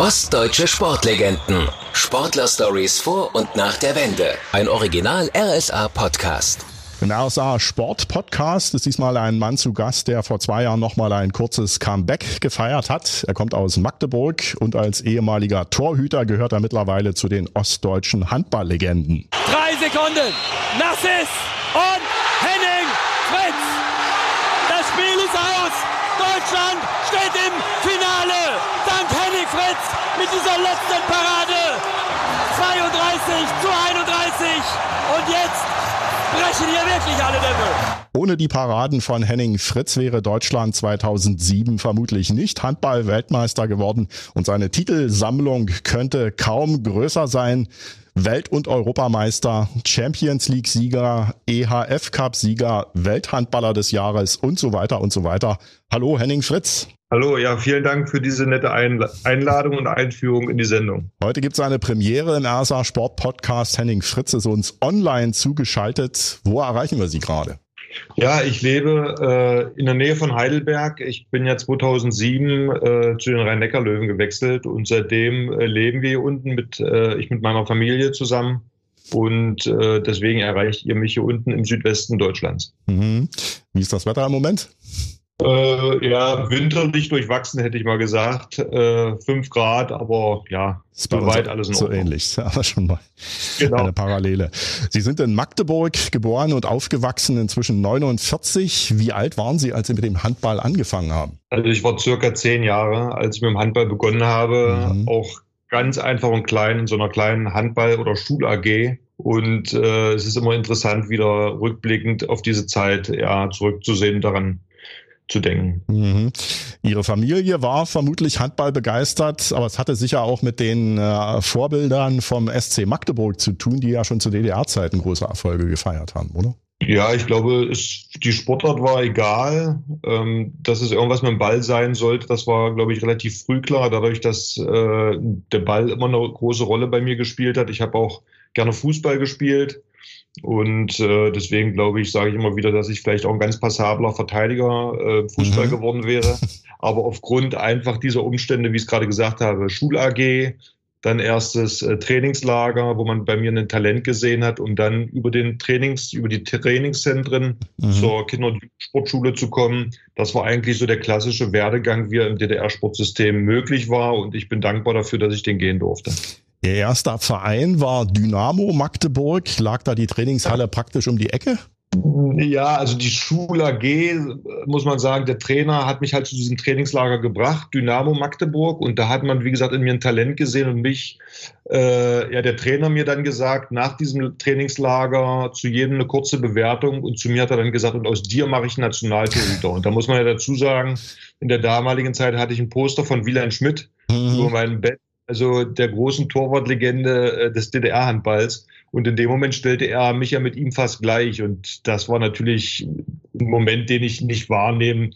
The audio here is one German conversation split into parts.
Ostdeutsche Sportlegenden. Sportler-Stories vor und nach der Wende. Ein Original RSA-Podcast. Im RSA Sport Podcast ist diesmal ein Mann zu Gast, der vor zwei Jahren nochmal ein kurzes Comeback gefeiert hat. Er kommt aus Magdeburg und als ehemaliger Torhüter gehört er mittlerweile zu den ostdeutschen Handballlegenden. Drei Sekunden, Nassis und Henning Fritz. Das Spiel ist aus. Deutschland steht im Finale. Fritz mit dieser letzten Parade. 32 zu 31. Und jetzt brechen hier wirklich alle Dämme. Ohne die Paraden von Henning Fritz wäre Deutschland 2007 vermutlich nicht Handball-Weltmeister geworden und seine Titelsammlung könnte kaum größer sein. Welt- und Europameister, Champions League-Sieger, EHF-Cup-Sieger, Welthandballer des Jahres und so weiter und so weiter. Hallo Henning Fritz. Hallo, ja, vielen Dank für diese nette Einladung und Einführung in die Sendung. Heute gibt es eine Premiere im RSA Sport Podcast. Henning Fritz ist uns online zugeschaltet. Wo erreichen wir Sie gerade? Ja, ich lebe äh, in der Nähe von Heidelberg. Ich bin ja 2007 äh, zu den Rhein-Neckar-Löwen gewechselt und seitdem äh, leben wir hier unten mit, äh, ich mit meiner Familie zusammen. Und äh, deswegen erreicht ihr mich hier unten im Südwesten Deutschlands. Mhm. Wie ist das Wetter im Moment? Äh, ja, winterlich durchwachsen, hätte ich mal gesagt. Äh, fünf Grad, aber ja, soweit alles in Ordnung. So ähnlich, aber schon mal genau. eine Parallele. Sie sind in Magdeburg geboren und aufgewachsen, inzwischen 49. Wie alt waren Sie, als Sie mit dem Handball angefangen haben? Also ich war circa zehn Jahre, als ich mit dem Handball begonnen habe. Mhm. Auch ganz einfach und klein in so einer kleinen Handball- oder Schul-AG. Und äh, es ist immer interessant, wieder rückblickend auf diese Zeit ja, zurückzusehen, daran zu denken. Mhm. Ihre Familie war vermutlich Handball begeistert, aber es hatte sicher auch mit den äh, Vorbildern vom SC Magdeburg zu tun, die ja schon zu DDR-Zeiten große Erfolge gefeiert haben, oder? Ja, ich glaube, es, die Sportart war egal. Ähm, dass es irgendwas mit dem Ball sein sollte, das war, glaube ich, relativ früh klar, dadurch, dass äh, der Ball immer eine große Rolle bei mir gespielt hat. Ich habe auch gerne Fußball gespielt und äh, deswegen glaube ich, sage ich immer wieder, dass ich vielleicht auch ein ganz passabler Verteidiger äh, Fußball mhm. geworden wäre. Aber aufgrund einfach dieser Umstände, wie ich es gerade gesagt habe, Schul-AG, dann erstes äh, Trainingslager, wo man bei mir ein Talent gesehen hat, um dann über den Trainings, über die Trainingszentren mhm. zur Kinder- und Sportschule zu kommen. Das war eigentlich so der klassische Werdegang, wie er im DDR-Sportsystem möglich war. Und ich bin dankbar dafür, dass ich den gehen durfte. Ihr erster Verein war Dynamo Magdeburg. Lag da die Trainingshalle praktisch um die Ecke? Ja, also die Schule AG, muss man sagen, der Trainer hat mich halt zu diesem Trainingslager gebracht, Dynamo Magdeburg. Und da hat man, wie gesagt, in mir ein Talent gesehen und mich, äh, ja, der Trainer mir dann gesagt, nach diesem Trainingslager zu jedem eine kurze Bewertung. Und zu mir hat er dann gesagt, und aus dir mache ich Nationaltorhüter. Und da muss man ja dazu sagen, in der damaligen Zeit hatte ich ein Poster von Wieland Schmidt mhm. über meinem Bett also der großen Torwartlegende äh, des DDR-Handballs. Und in dem Moment stellte er mich ja mit ihm fast gleich. Und das war natürlich ein Moment, den ich nicht wahrnehmen,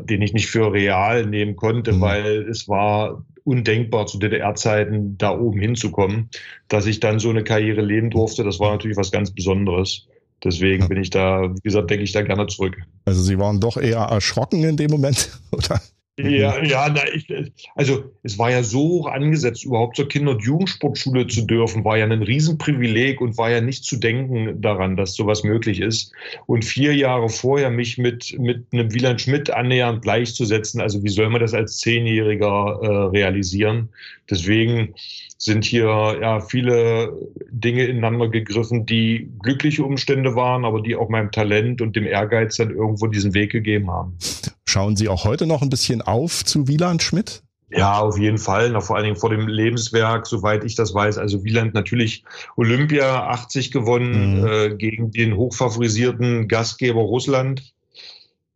den ich nicht für real nehmen konnte, mhm. weil es war undenkbar zu DDR-Zeiten da oben hinzukommen. Dass ich dann so eine Karriere leben durfte, das war natürlich was ganz Besonderes. Deswegen bin ich da, wie gesagt, denke ich da gerne zurück. Also Sie waren doch eher erschrocken in dem Moment, oder? Ja, ja, na, ich, also es war ja so hoch angesetzt, überhaupt zur Kinder- und Jugendsportschule zu dürfen, war ja ein Riesenprivileg und war ja nicht zu denken daran, dass sowas möglich ist. Und vier Jahre vorher mich mit, mit einem Wieland Schmidt annähernd gleichzusetzen, also wie soll man das als Zehnjähriger äh, realisieren? Deswegen sind hier ja viele Dinge ineinander gegriffen, die glückliche Umstände waren, aber die auch meinem Talent und dem Ehrgeiz dann irgendwo diesen Weg gegeben haben. Schauen Sie auch heute noch ein bisschen auf zu Wieland Schmidt? Ja, auf jeden Fall. Na, vor allen Dingen vor dem Lebenswerk, soweit ich das weiß. Also Wieland natürlich Olympia 80 gewonnen mhm. äh, gegen den hochfavorisierten Gastgeber Russland.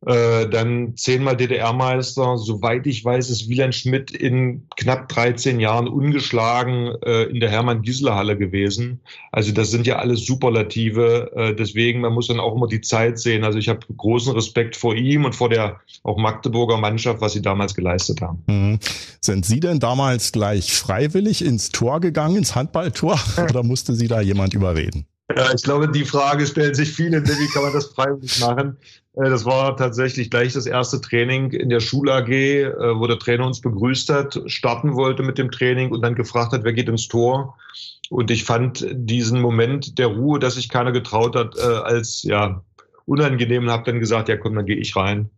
Äh, dann zehnmal DDR-Meister. Soweit ich weiß, ist Wieland Schmidt in knapp 13 Jahren ungeschlagen äh, in der Hermann-Gisler-Halle gewesen. Also das sind ja alles Superlative. Äh, deswegen, man muss dann auch immer die Zeit sehen. Also ich habe großen Respekt vor ihm und vor der auch Magdeburger Mannschaft, was sie damals geleistet haben. Mhm. Sind Sie denn damals gleich freiwillig ins Tor gegangen, ins Handballtor? Oder musste Sie da jemand überreden? Ja, ich glaube, die Frage stellen sich viele, wie kann man das freiwillig machen? Äh, das war tatsächlich gleich das erste Training in der Schul-AG, äh, wo der Trainer uns begrüßt hat, starten wollte mit dem Training und dann gefragt hat, wer geht ins Tor. Und ich fand diesen Moment der Ruhe, dass sich keiner getraut hat, äh, als ja unangenehm und habe dann gesagt, ja komm, dann gehe ich rein.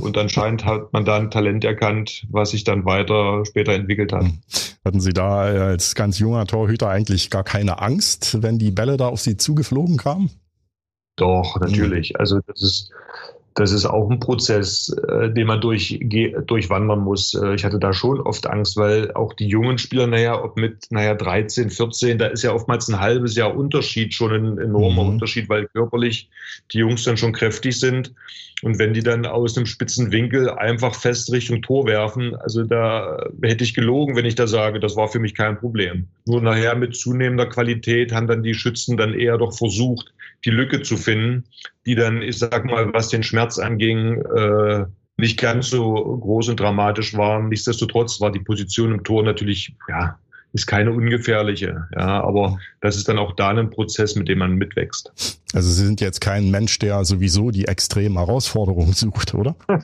Und anscheinend hat man da ein Talent erkannt, was sich dann weiter später entwickelt hat. Hatten Sie da als ganz junger Torhüter eigentlich gar keine Angst, wenn die Bälle da auf Sie zugeflogen kamen? Doch, natürlich. Also das ist, das ist auch ein Prozess, äh, den man durch, durchwandern muss. Äh, ich hatte da schon oft Angst, weil auch die jungen Spieler, naja, ob mit, naja, 13, 14, da ist ja oftmals ein halbes Jahr Unterschied, schon ein enormer mhm. Unterschied, weil körperlich die Jungs dann schon kräftig sind. Und wenn die dann aus einem spitzen Winkel einfach fest Richtung Tor werfen, also da hätte ich gelogen, wenn ich da sage, das war für mich kein Problem. Nur nachher mit zunehmender Qualität haben dann die Schützen dann eher doch versucht, die Lücke zu finden, die dann, ich sag mal, was den Schmerz anging, äh, nicht ganz so groß und dramatisch waren. Nichtsdestotrotz war die Position im Tor natürlich, ja, ist keine ungefährliche. Ja, aber das ist dann auch da ein Prozess, mit dem man mitwächst. Also Sie sind jetzt kein Mensch, der sowieso die extremen Herausforderungen sucht, oder?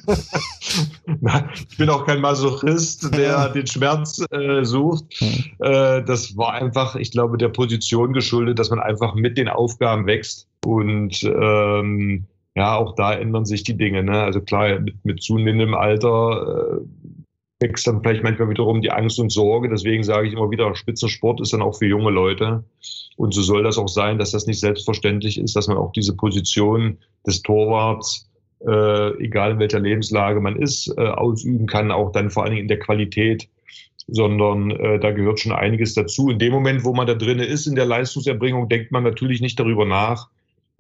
ich bin auch kein Masochist, der den Schmerz äh, sucht. Äh, das war einfach, ich glaube, der Position geschuldet, dass man einfach mit den Aufgaben wächst und ähm, ja, auch da ändern sich die Dinge. Ne? Also klar, mit, mit zunehmendem Alter äh, wächst dann vielleicht manchmal wiederum die Angst und Sorge. Deswegen sage ich immer wieder, Spitzensport ist dann auch für junge Leute. Und so soll das auch sein, dass das nicht selbstverständlich ist, dass man auch diese Position des Torwarts, äh, egal in welcher Lebenslage man ist, äh, ausüben kann, auch dann vor allen Dingen in der Qualität, sondern äh, da gehört schon einiges dazu. In dem Moment, wo man da drinne ist in der Leistungserbringung, denkt man natürlich nicht darüber nach,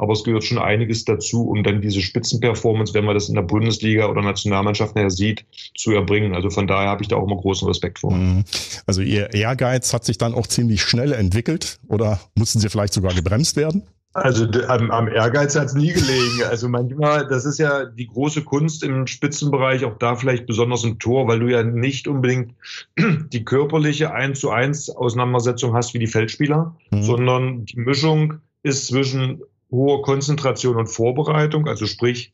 aber es gehört schon einiges dazu, um dann diese Spitzenperformance, wenn man das in der Bundesliga oder Nationalmannschaft nachher sieht, zu erbringen. Also von daher habe ich da auch immer großen Respekt vor. Mhm. Also Ihr Ehrgeiz hat sich dann auch ziemlich schnell entwickelt oder mussten Sie vielleicht sogar gebremst werden? Also am, am Ehrgeiz hat es nie gelegen. Also manchmal, das ist ja die große Kunst im Spitzenbereich, auch da vielleicht besonders im Tor, weil du ja nicht unbedingt die körperliche 1 zu 1 Auseinandersetzung hast wie die Feldspieler, mhm. sondern die Mischung ist zwischen hohe Konzentration und Vorbereitung, also sprich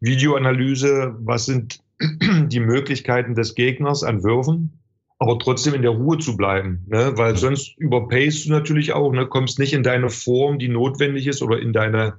Videoanalyse, was sind die Möglichkeiten des Gegners an Würfen, aber trotzdem in der Ruhe zu bleiben, ne? weil sonst überpacest du natürlich auch, ne? kommst nicht in deine Form, die notwendig ist oder in deine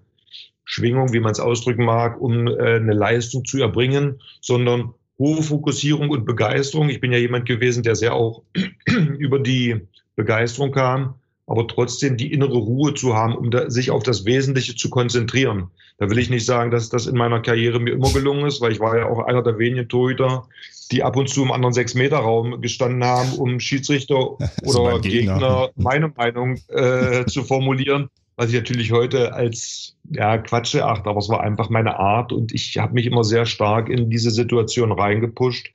Schwingung, wie man es ausdrücken mag, um äh, eine Leistung zu erbringen, sondern hohe Fokussierung und Begeisterung. Ich bin ja jemand gewesen, der sehr auch über die Begeisterung kam aber trotzdem die innere Ruhe zu haben, um da, sich auf das Wesentliche zu konzentrieren. Da will ich nicht sagen, dass das in meiner Karriere mir immer gelungen ist, weil ich war ja auch einer der wenigen Torhüter, die ab und zu im anderen Sechs-Meter-Raum gestanden haben, um Schiedsrichter oder Gegner. Gegner meine Meinung äh, zu formulieren, was ich natürlich heute als ja, Quatsch erachte, aber es war einfach meine Art und ich habe mich immer sehr stark in diese Situation reingepusht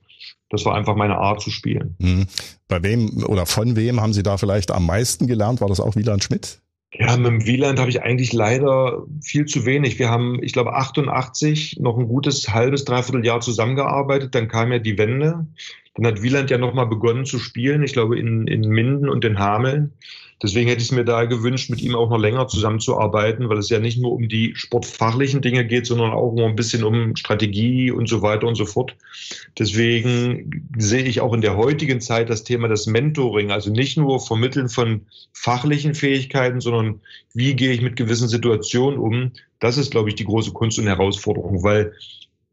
das war einfach meine Art zu spielen. Mhm. Bei wem oder von wem haben Sie da vielleicht am meisten gelernt? War das auch Wieland Schmidt? Ja, mit dem Wieland habe ich eigentlich leider viel zu wenig. Wir haben, ich glaube, 88 noch ein gutes halbes, dreiviertel Jahr zusammengearbeitet. Dann kam ja die Wende. Dann hat Wieland ja nochmal begonnen zu spielen. Ich glaube, in, in Minden und in Hameln. Deswegen hätte ich es mir da gewünscht, mit ihm auch noch länger zusammenzuarbeiten, weil es ja nicht nur um die sportfachlichen Dinge geht, sondern auch um ein bisschen um Strategie und so weiter und so fort. Deswegen sehe ich auch in der heutigen Zeit das Thema des Mentoring, also nicht nur Vermitteln von fachlichen Fähigkeiten, sondern wie gehe ich mit gewissen Situationen um. Das ist, glaube ich, die große Kunst und Herausforderung, weil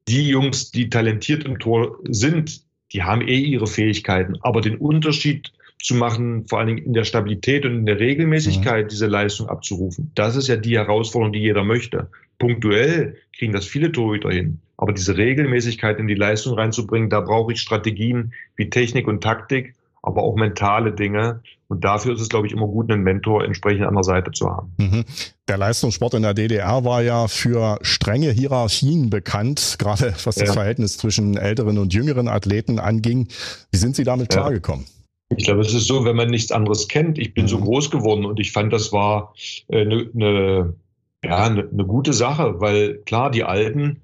die Jungs, die talentiert im Tor sind, die haben eh ihre Fähigkeiten, aber den Unterschied zu machen, vor allen Dingen in der Stabilität und in der Regelmäßigkeit, mhm. diese Leistung abzurufen. Das ist ja die Herausforderung, die jeder möchte. Punktuell kriegen das viele Torhüter hin. Aber diese Regelmäßigkeit in die Leistung reinzubringen, da brauche ich Strategien wie Technik und Taktik, aber auch mentale Dinge. Und dafür ist es, glaube ich, immer gut, einen Mentor entsprechend an der Seite zu haben. Mhm. Der Leistungssport in der DDR war ja für strenge Hierarchien bekannt, gerade was das ja. Verhältnis zwischen älteren und jüngeren Athleten anging. Wie sind Sie damit ja. Ich glaube, es ist so, wenn man nichts anderes kennt. Ich bin so mhm. groß geworden und ich fand, das war eine, äh, eine, ja, eine, eine gute Sache, weil klar, die Alten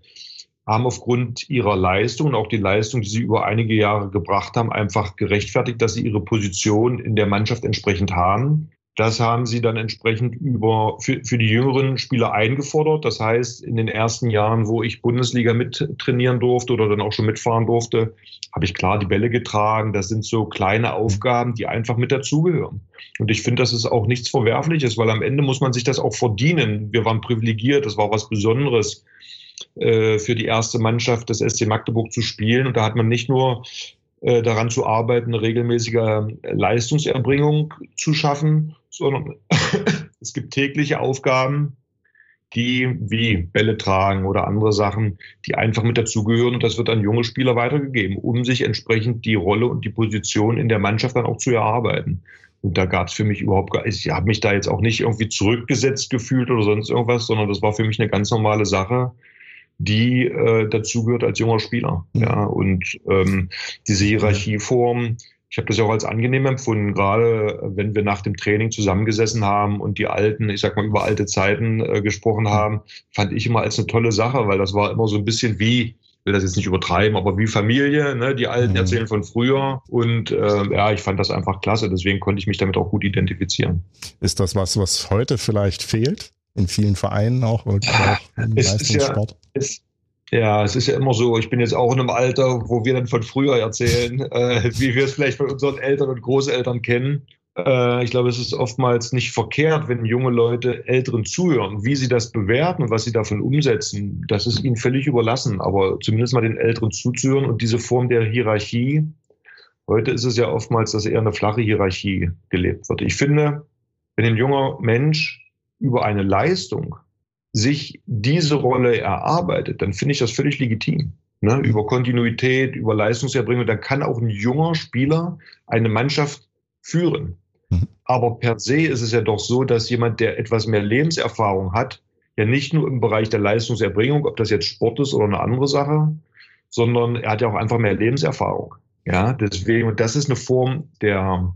haben aufgrund ihrer Leistung und auch die Leistung, die sie über einige Jahre gebracht haben, einfach gerechtfertigt, dass sie ihre Position in der Mannschaft entsprechend haben. Das haben sie dann entsprechend über, für, für die jüngeren Spieler eingefordert. Das heißt, in den ersten Jahren, wo ich Bundesliga mittrainieren durfte oder dann auch schon mitfahren durfte, habe ich klar die Bälle getragen. Das sind so kleine Aufgaben, die einfach mit dazugehören. Und ich finde, das ist auch nichts Verwerfliches, weil am Ende muss man sich das auch verdienen. Wir waren privilegiert, das war was Besonderes äh, für die erste Mannschaft des SC Magdeburg zu spielen. Und da hat man nicht nur daran zu arbeiten, eine regelmäßige Leistungserbringung zu schaffen, sondern es gibt tägliche Aufgaben, die wie Bälle tragen oder andere Sachen, die einfach mit dazugehören und das wird an junge Spieler weitergegeben, um sich entsprechend die Rolle und die Position in der Mannschaft dann auch zu erarbeiten. Und da gab es für mich überhaupt gar, ich habe mich da jetzt auch nicht irgendwie zurückgesetzt gefühlt oder sonst irgendwas, sondern das war für mich eine ganz normale Sache, die äh, dazugehört als junger Spieler. Mhm. Ja, und ähm, diese Hierarchieform, ich habe das ja auch als angenehm empfunden, gerade wenn wir nach dem Training zusammengesessen haben und die alten, ich sag mal, über alte Zeiten äh, gesprochen haben, fand ich immer als eine tolle Sache, weil das war immer so ein bisschen wie, will das jetzt nicht übertreiben, aber wie Familie, ne? die Alten mhm. erzählen von früher und äh, ja, ich fand das einfach klasse, deswegen konnte ich mich damit auch gut identifizieren. Ist das was, was heute vielleicht fehlt? In vielen Vereinen auch, auch im es Leistungssport. Ja, es, ja, es ist ja immer so, ich bin jetzt auch in einem Alter, wo wir dann von früher erzählen, äh, wie wir es vielleicht von unseren Eltern und Großeltern kennen. Äh, ich glaube, es ist oftmals nicht verkehrt, wenn junge Leute Älteren zuhören. Wie sie das bewerten und was sie davon umsetzen, das ist ihnen völlig überlassen. Aber zumindest mal den Älteren zuzuhören und diese Form der Hierarchie, heute ist es ja oftmals, dass eher eine flache Hierarchie gelebt wird. Ich finde, wenn ein junger Mensch über eine Leistung sich diese Rolle erarbeitet, dann finde ich das völlig legitim. Ne? Über Kontinuität, über Leistungserbringung, dann kann auch ein junger Spieler eine Mannschaft führen. Mhm. Aber per se ist es ja doch so, dass jemand, der etwas mehr Lebenserfahrung hat, ja nicht nur im Bereich der Leistungserbringung, ob das jetzt Sport ist oder eine andere Sache, sondern er hat ja auch einfach mehr Lebenserfahrung. Ja, deswegen, und das ist eine Form der,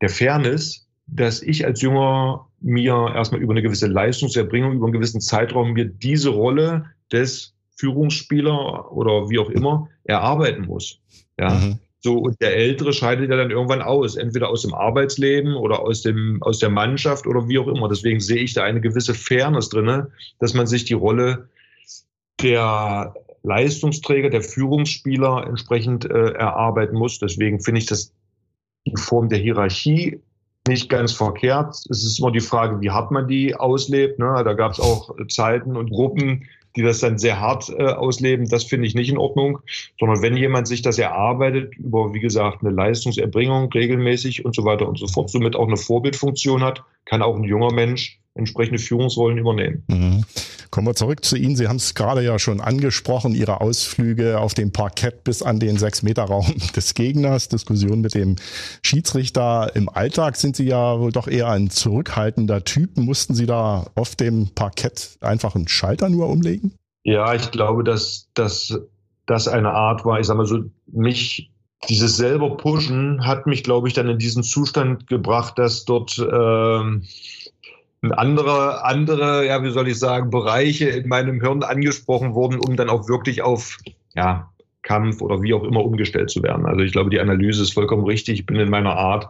der Fairness, dass ich als Junger mir erstmal über eine gewisse Leistungserbringung, über einen gewissen Zeitraum mir diese Rolle des Führungsspieler oder wie auch immer erarbeiten muss. Ja. Mhm. So, und der Ältere scheidet ja dann irgendwann aus, entweder aus dem Arbeitsleben oder aus, dem, aus der Mannschaft oder wie auch immer. Deswegen sehe ich da eine gewisse Fairness drin, dass man sich die Rolle der Leistungsträger, der Führungsspieler entsprechend äh, erarbeiten muss. Deswegen finde ich das die Form der Hierarchie nicht ganz verkehrt. Es ist immer die Frage, wie hart man die auslebt. Ne? Da gab es auch Zeiten und Gruppen, die das dann sehr hart äh, ausleben. Das finde ich nicht in Ordnung, sondern wenn jemand sich das erarbeitet über, wie gesagt, eine Leistungserbringung regelmäßig und so weiter und so fort, somit auch eine Vorbildfunktion hat, kann auch ein junger Mensch entsprechende Führungsrollen übernehmen. Mhm. Kommen wir zurück zu Ihnen. Sie haben es gerade ja schon angesprochen, Ihre Ausflüge auf dem Parkett bis an den Sechs-Meter-Raum des Gegners, Diskussion mit dem Schiedsrichter. Im Alltag sind Sie ja wohl doch eher ein zurückhaltender Typ. Mussten Sie da auf dem Parkett einfach einen Schalter nur umlegen? Ja, ich glaube, dass, dass das eine Art war, ich sag mal so, mich dieses selber Pushen hat mich, glaube ich, dann in diesen Zustand gebracht, dass dort ähm, andere, andere, ja, wie soll ich sagen, Bereiche in meinem Hirn angesprochen wurden, um dann auch wirklich auf, ja, Kampf oder wie auch immer umgestellt zu werden. Also ich glaube, die Analyse ist vollkommen richtig. Ich bin in meiner Art,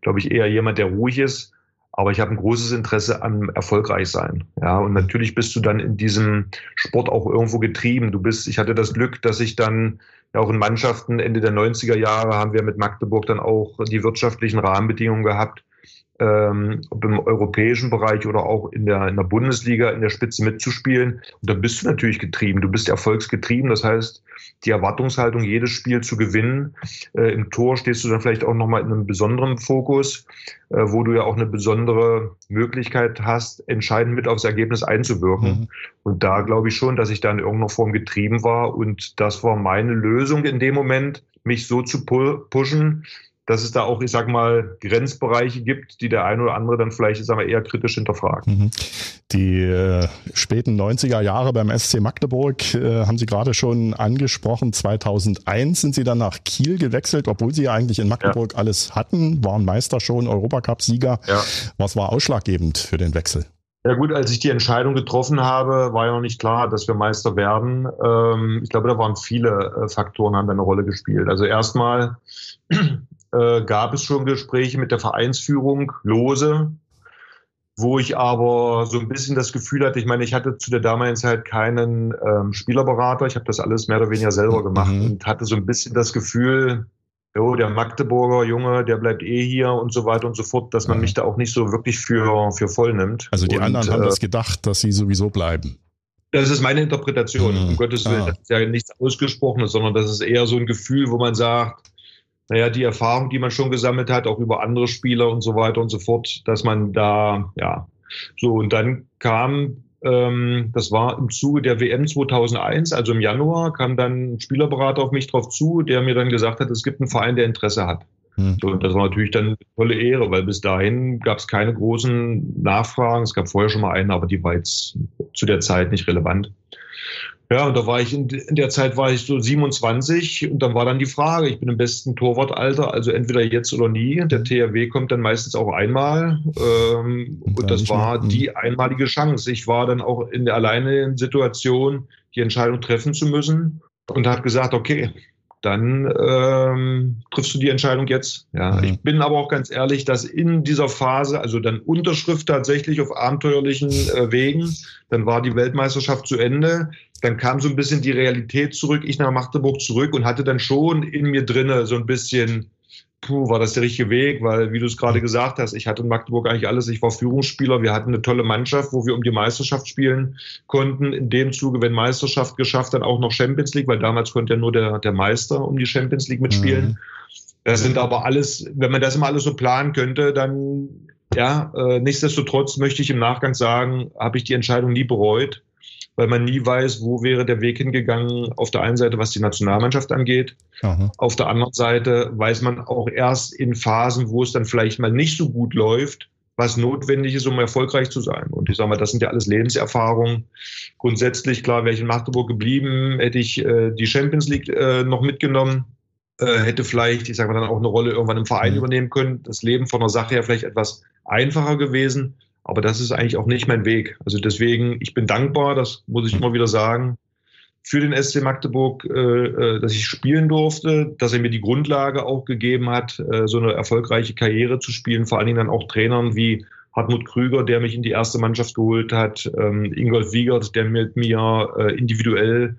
glaube ich, eher jemand, der ruhig ist, aber ich habe ein großes Interesse an erfolgreich sein. Ja, und natürlich bist du dann in diesem Sport auch irgendwo getrieben. Du bist, ich hatte das Glück, dass ich dann ja auch in Mannschaften Ende der 90er Jahre haben wir mit Magdeburg dann auch die wirtschaftlichen Rahmenbedingungen gehabt, ähm, ob im europäischen Bereich oder auch in der, in der Bundesliga in der Spitze mitzuspielen. Und da bist du natürlich getrieben. Du bist erfolgsgetrieben. Das heißt, die Erwartungshaltung, jedes Spiel zu gewinnen. Äh, Im Tor stehst du dann vielleicht auch nochmal in einem besonderen Fokus, äh, wo du ja auch eine besondere Möglichkeit hast, entscheidend mit aufs Ergebnis einzuwirken. Mhm. Und da glaube ich schon, dass ich da in irgendeiner Form getrieben war. Und das war meine Lösung in dem Moment, mich so zu pushen, dass es da auch, ich sag mal, Grenzbereiche gibt, die der eine oder andere dann vielleicht, ich sag mal, eher kritisch hinterfragt. Mhm. Die äh, späten 90er Jahre beim SC Magdeburg äh, haben Sie gerade schon angesprochen. 2001 sind Sie dann nach Kiel gewechselt, obwohl Sie ja eigentlich in Magdeburg ja. alles hatten, waren Meister schon, Europacup-Sieger. Ja. Was war ausschlaggebend für den Wechsel? Ja gut, als ich die Entscheidung getroffen habe, war ja noch nicht klar, dass wir Meister werden. Ähm, ich glaube, da waren viele äh, Faktoren, haben da eine Rolle gespielt. Also erstmal äh, gab es schon Gespräche mit der Vereinsführung, lose, wo ich aber so ein bisschen das Gefühl hatte, ich meine, ich hatte zu der damaligen Zeit keinen ähm, Spielerberater, ich habe das alles mehr oder weniger selber gemacht mhm. und hatte so ein bisschen das Gefühl, jo, der Magdeburger Junge, der bleibt eh hier und so weiter und so fort, dass man mhm. mich da auch nicht so wirklich für, für voll nimmt. Also die und, anderen haben äh, das gedacht, dass sie sowieso bleiben. Das ist meine Interpretation. Mhm. Um Gottes Willen, ah. das ist ja nichts Ausgesprochenes, sondern das ist eher so ein Gefühl, wo man sagt, naja, die Erfahrung, die man schon gesammelt hat, auch über andere Spieler und so weiter und so fort, dass man da, ja, so und dann kam, ähm, das war im Zuge der WM 2001, also im Januar, kam dann ein Spielerberater auf mich drauf zu, der mir dann gesagt hat, es gibt einen Verein, der Interesse hat. Hm. So, und das war natürlich dann eine tolle Ehre, weil bis dahin gab es keine großen Nachfragen. Es gab vorher schon mal eine, aber die war jetzt zu der Zeit nicht relevant. Ja, und da war ich in, in, der Zeit war ich so 27 und dann war dann die Frage, ich bin im besten Torwartalter, also entweder jetzt oder nie. Der THW kommt dann meistens auch einmal ähm, und das war die einmalige Chance. Ich war dann auch in der alleine Situation, die Entscheidung treffen zu müssen und habe gesagt, okay, dann ähm, triffst du die Entscheidung jetzt. Ja, mhm. ich bin aber auch ganz ehrlich, dass in dieser Phase, also dann Unterschrift tatsächlich auf abenteuerlichen äh, Wegen, dann war die Weltmeisterschaft zu Ende, dann kam so ein bisschen die Realität zurück, ich nach Magdeburg zurück und hatte dann schon in mir drinne so ein bisschen puh, war das der richtige Weg, weil, wie du es gerade gesagt hast, ich hatte in Magdeburg eigentlich alles. Ich war Führungsspieler, wir hatten eine tolle Mannschaft, wo wir um die Meisterschaft spielen konnten. In dem Zuge, wenn Meisterschaft geschafft, dann auch noch Champions League, weil damals konnte ja nur der, der Meister um die Champions League mitspielen. Mhm. Das sind aber alles, wenn man das immer alles so planen könnte, dann ja, äh, nichtsdestotrotz möchte ich im Nachgang sagen, habe ich die Entscheidung nie bereut weil man nie weiß, wo wäre der Weg hingegangen. Auf der einen Seite, was die Nationalmannschaft angeht. Aha. Auf der anderen Seite weiß man auch erst in Phasen, wo es dann vielleicht mal nicht so gut läuft, was notwendig ist, um erfolgreich zu sein. Und ich sage mal, das sind ja alles Lebenserfahrungen. Grundsätzlich, klar, wäre ich in Magdeburg geblieben, hätte ich äh, die Champions League äh, noch mitgenommen, äh, hätte vielleicht, ich sage mal, dann auch eine Rolle irgendwann im Verein mhm. übernehmen können. Das Leben von der Sache her vielleicht etwas einfacher gewesen. Aber das ist eigentlich auch nicht mein Weg. Also deswegen, ich bin dankbar, das muss ich immer wieder sagen, für den SC Magdeburg, äh, äh, dass ich spielen durfte, dass er mir die Grundlage auch gegeben hat, äh, so eine erfolgreiche Karriere zu spielen. Vor allen Dingen dann auch Trainern wie Hartmut Krüger, der mich in die erste Mannschaft geholt hat, ähm, Ingolf Wiegert, der mit mir individuell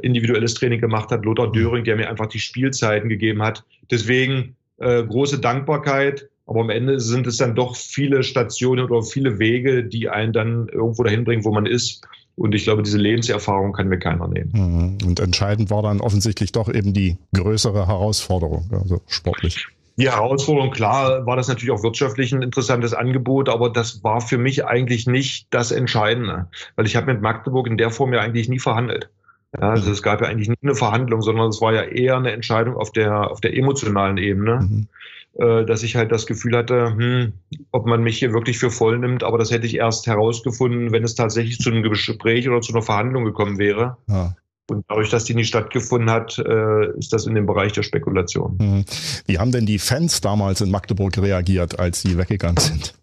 individuelles Training gemacht hat, Lothar Döring, der mir einfach die Spielzeiten gegeben hat. Deswegen große Dankbarkeit aber am Ende sind es dann doch viele Stationen oder viele Wege, die einen dann irgendwo dahin bringen, wo man ist. Und ich glaube, diese Lebenserfahrung kann mir keiner nehmen. Mhm. Und entscheidend war dann offensichtlich doch eben die größere Herausforderung, also sportlich. Die Herausforderung, klar, war das natürlich auch wirtschaftlich ein interessantes Angebot, aber das war für mich eigentlich nicht das Entscheidende, weil ich habe mit Magdeburg in der Form ja eigentlich nie verhandelt. Ja, also es gab ja eigentlich nie eine Verhandlung, sondern es war ja eher eine Entscheidung auf der, auf der emotionalen Ebene. Mhm. Äh, dass ich halt das Gefühl hatte, hm, ob man mich hier wirklich für voll nimmt, aber das hätte ich erst herausgefunden, wenn es tatsächlich zu einem Gespräch oder zu einer Verhandlung gekommen wäre. Ja. Und dadurch, dass die nie stattgefunden hat, äh, ist das in dem Bereich der Spekulation. Mhm. Wie haben denn die Fans damals in Magdeburg reagiert, als sie weggegangen sind?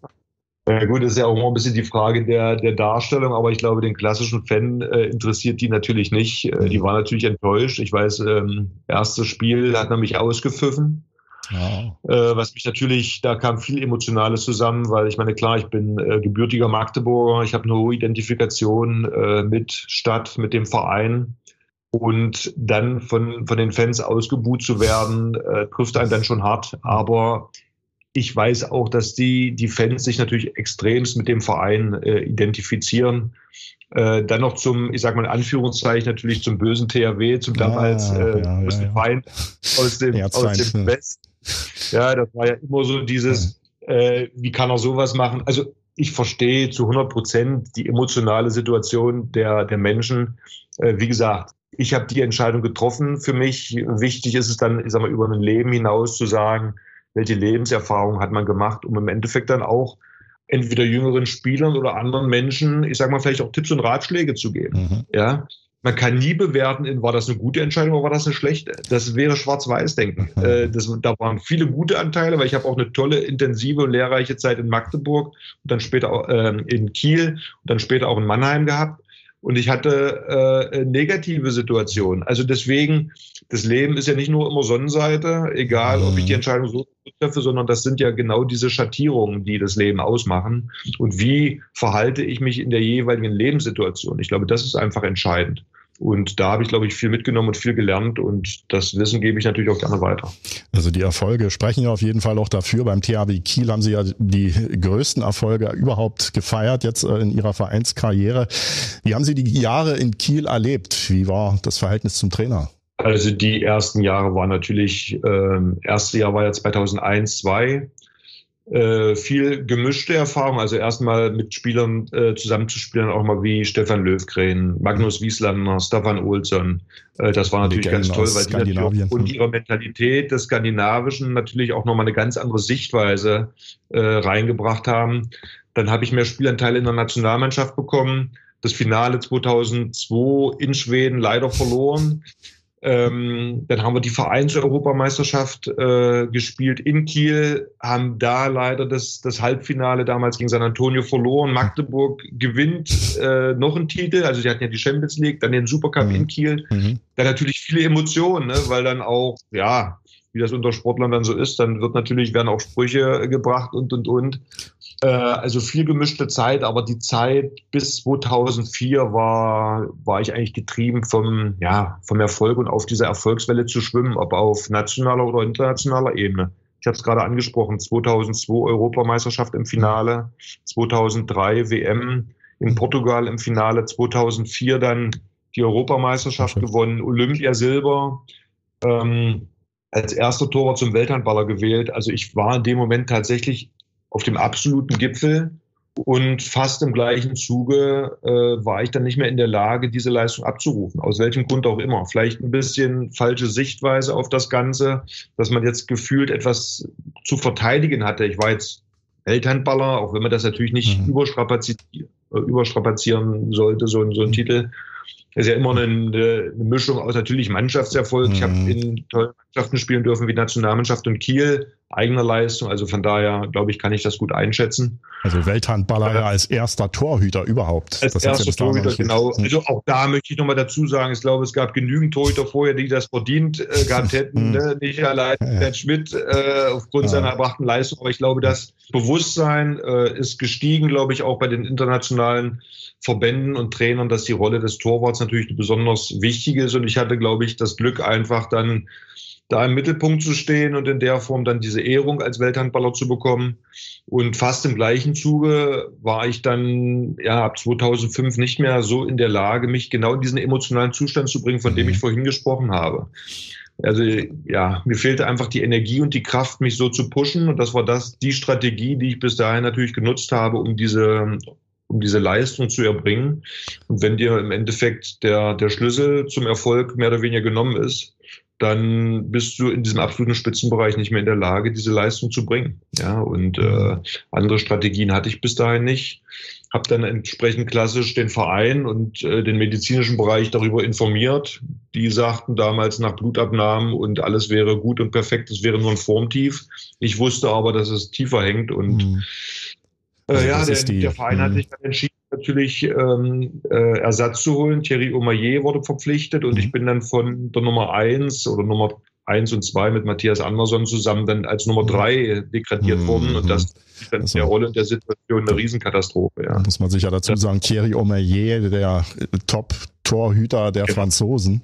Ja gut, das ist ja auch immer ein bisschen die Frage der, der Darstellung, aber ich glaube, den klassischen Fan äh, interessiert die natürlich nicht. Äh, die mhm. waren natürlich enttäuscht. Ich weiß, ähm, erstes Spiel hat man mich ausgepfiffen. Ja. Äh, was mich natürlich, da kam viel Emotionales zusammen, weil ich meine, klar, ich bin äh, gebürtiger Magdeburger, ich habe eine hohe Identifikation äh, mit Stadt, mit dem Verein. Und dann von, von den Fans ausgebuht zu werden, äh, trifft einen dann schon hart. Aber ich weiß auch, dass die, die Fans sich natürlich extremst mit dem Verein äh, identifizieren. Äh, dann noch zum, ich sag mal in Anführungszeichen, natürlich zum bösen THW, zum damals ja, äh, ja, ja, Feind aus dem, aus dem Westen. Ja, das war ja immer so dieses, äh, wie kann er sowas machen? Also ich verstehe zu 100 Prozent die emotionale Situation der, der Menschen. Äh, wie gesagt, ich habe die Entscheidung getroffen für mich. Wichtig ist es dann, ich sag mal, über ein Leben hinaus zu sagen, welche Lebenserfahrung hat man gemacht, um im Endeffekt dann auch entweder jüngeren Spielern oder anderen Menschen, ich sag mal, vielleicht auch Tipps und Ratschläge zu geben. Mhm. Ja, man kann nie bewerten, war das eine gute Entscheidung oder war das eine schlechte. Das wäre Schwarz-Weiß-Denken. Mhm. Äh, da waren viele gute Anteile, weil ich habe auch eine tolle, intensive und lehrreiche Zeit in Magdeburg und dann später auch, äh, in Kiel und dann später auch in Mannheim gehabt. Und ich hatte äh, negative Situationen. Also deswegen, das Leben ist ja nicht nur immer Sonnenseite, egal ob ich die mhm. Entscheidung so treffe, sondern das sind ja genau diese Schattierungen, die das Leben ausmachen. Und wie verhalte ich mich in der jeweiligen Lebenssituation? Ich glaube, das ist einfach entscheidend. Und da habe ich, glaube ich, viel mitgenommen und viel gelernt und das Wissen gebe ich natürlich auch gerne weiter. Also die Erfolge sprechen ja auf jeden Fall auch dafür. Beim THW Kiel haben Sie ja die größten Erfolge überhaupt gefeiert jetzt äh, in Ihrer Vereinskarriere. Wie haben Sie die Jahre in Kiel erlebt? Wie war das Verhältnis zum Trainer? Also die ersten Jahre waren natürlich, ähm, erste Jahr war ja 2001, 2 äh, viel gemischte Erfahrung. Also erstmal mit Spielern äh, zusammenzuspielen, auch mal wie Stefan Löwgren, Magnus Wieslander, Stefan Olsson. Äh, das war natürlich ganz toll, weil die natürlich und ihrer Mentalität des Skandinavischen natürlich auch nochmal eine ganz andere Sichtweise äh, reingebracht haben. Dann habe ich mehr Spielanteile in der Nationalmannschaft bekommen. Das Finale 2002 in Schweden leider verloren. Ähm, dann haben wir die Vereins-Europameisterschaft äh, gespielt in Kiel, haben da leider das, das Halbfinale damals gegen San Antonio verloren. Magdeburg gewinnt äh, noch einen Titel, also sie hatten ja die Champions League, dann den Supercup mhm. in Kiel. Mhm. Dann natürlich viele Emotionen, ne, weil dann auch, ja, wie das unter Sportlern dann so ist, dann wird natürlich, werden auch Sprüche gebracht und, und, und. Äh, also viel gemischte Zeit, aber die Zeit bis 2004 war, war ich eigentlich getrieben vom, ja, vom Erfolg und auf dieser Erfolgswelle zu schwimmen, ob auf nationaler oder internationaler Ebene. Ich habe es gerade angesprochen, 2002 Europameisterschaft im Finale, 2003 WM in Portugal im Finale, 2004 dann die Europameisterschaft gewonnen, Olympia Silber. Ähm, als erster Torwart zum Welthandballer gewählt. Also ich war in dem Moment tatsächlich auf dem absoluten Gipfel und fast im gleichen Zuge äh, war ich dann nicht mehr in der Lage, diese Leistung abzurufen. Aus welchem Grund auch immer. Vielleicht ein bisschen falsche Sichtweise auf das Ganze, dass man jetzt gefühlt etwas zu verteidigen hatte. Ich war jetzt Welthandballer, auch wenn man das natürlich nicht mhm. überstrapazieren, äh, überstrapazieren sollte, so, so ein mhm. Titel ist ja immer eine, eine Mischung aus natürlich Mannschaftserfolg. Mhm. Ich habe in tollen Mannschaften spielen dürfen wie Nationalmannschaft und Kiel, eigener Leistung. Also von daher, glaube ich, kann ich das gut einschätzen. Also Welthandballer ja als erster Torhüter überhaupt. Als das erster ja Torhüter, genau. Also auch da möchte ich nochmal dazu sagen, ich glaube, es gab genügend Torhüter vorher, die das verdient äh, gehabt hätten. Mhm. ne? Nicht allein ja. Schmidt äh, aufgrund seiner erbrachten Leistung. Aber ich glaube, das Bewusstsein äh, ist gestiegen, glaube ich, auch bei den internationalen Verbänden und Trainern, dass die Rolle des Torwarts natürlich eine besonders wichtige ist. Und ich hatte, glaube ich, das Glück einfach dann da im Mittelpunkt zu stehen und in der Form dann diese Ehrung als Welthandballer zu bekommen. Und fast im gleichen Zuge war ich dann ja ab 2005 nicht mehr so in der Lage, mich genau in diesen emotionalen Zustand zu bringen, von dem ich mhm. vorhin gesprochen habe. Also ja, mir fehlte einfach die Energie und die Kraft, mich so zu pushen. Und das war das, die Strategie, die ich bis dahin natürlich genutzt habe, um diese um diese Leistung zu erbringen. Und wenn dir im Endeffekt der, der Schlüssel zum Erfolg mehr oder weniger genommen ist, dann bist du in diesem absoluten Spitzenbereich nicht mehr in der Lage, diese Leistung zu bringen. Ja, und äh, andere Strategien hatte ich bis dahin nicht. Habe dann entsprechend klassisch den Verein und äh, den medizinischen Bereich darüber informiert. Die sagten damals nach Blutabnahmen und alles wäre gut und perfekt, es wäre nur ein Formtief. Ich wusste aber, dass es tiefer hängt und mhm. Äh, also ja, der, die, der, Verein hat hm. sich dann entschieden, natürlich ähm, äh, Ersatz zu holen. Thierry Omayer wurde verpflichtet und mhm. ich bin dann von der Nummer eins oder Nummer eins und zwei mit Matthias Andersson zusammen dann als Nummer drei degradiert mhm. worden und das ist dann also, der Rolle der Situation eine Riesenkatastrophe. Ja. Muss man sich ja dazu sagen, Thierry Omeyer, der Top-Torhüter der genau. Franzosen,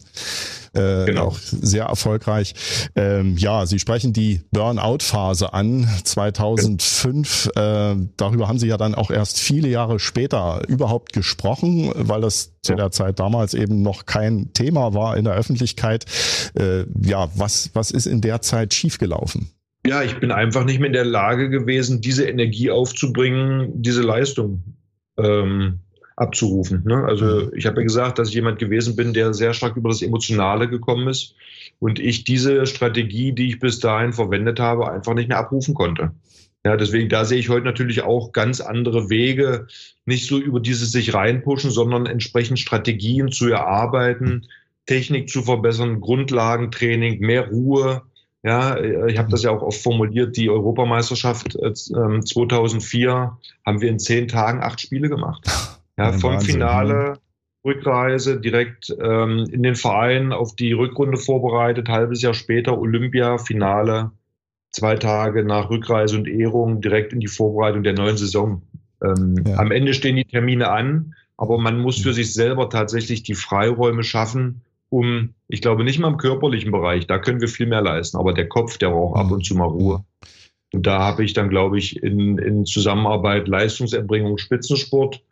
äh, genau. auch sehr erfolgreich. Ähm, ja, Sie sprechen die Burnout-Phase an, 2005. Äh, darüber haben Sie ja dann auch erst viele Jahre später überhaupt gesprochen, weil das zu der Zeit damals eben noch kein Thema war in der Öffentlichkeit. Äh, ja, was, was ist in der Zeit schiefgelaufen? Ja, ich bin einfach nicht mehr in der Lage gewesen, diese Energie aufzubringen, diese Leistung ähm, abzurufen. Ne? Also mhm. ich habe ja gesagt, dass ich jemand gewesen bin, der sehr stark über das Emotionale gekommen ist und ich diese Strategie, die ich bis dahin verwendet habe, einfach nicht mehr abrufen konnte. Ja, deswegen, da sehe ich heute natürlich auch ganz andere Wege, nicht so über dieses sich reinpushen, sondern entsprechend Strategien zu erarbeiten, Technik zu verbessern, Grundlagentraining, mehr Ruhe. Ja, ich habe das ja auch oft formuliert, die Europameisterschaft äh, 2004 haben wir in zehn Tagen acht Spiele gemacht. Ja, vom Wahnsinn, Finale, Rückreise, direkt ähm, in den Verein auf die Rückrunde vorbereitet, halbes Jahr später Olympia, Finale, zwei Tage nach Rückreise und Ehrung direkt in die Vorbereitung der neuen Saison. Ähm, ja. Am Ende stehen die Termine an, aber man muss für sich selber tatsächlich die Freiräume schaffen, um, ich glaube nicht mal im körperlichen Bereich, da können wir viel mehr leisten, aber der Kopf, der braucht ab und zu mal Ruhe. Und da habe ich dann, glaube ich, in, in Zusammenarbeit Leistungserbringung, Spitzensport,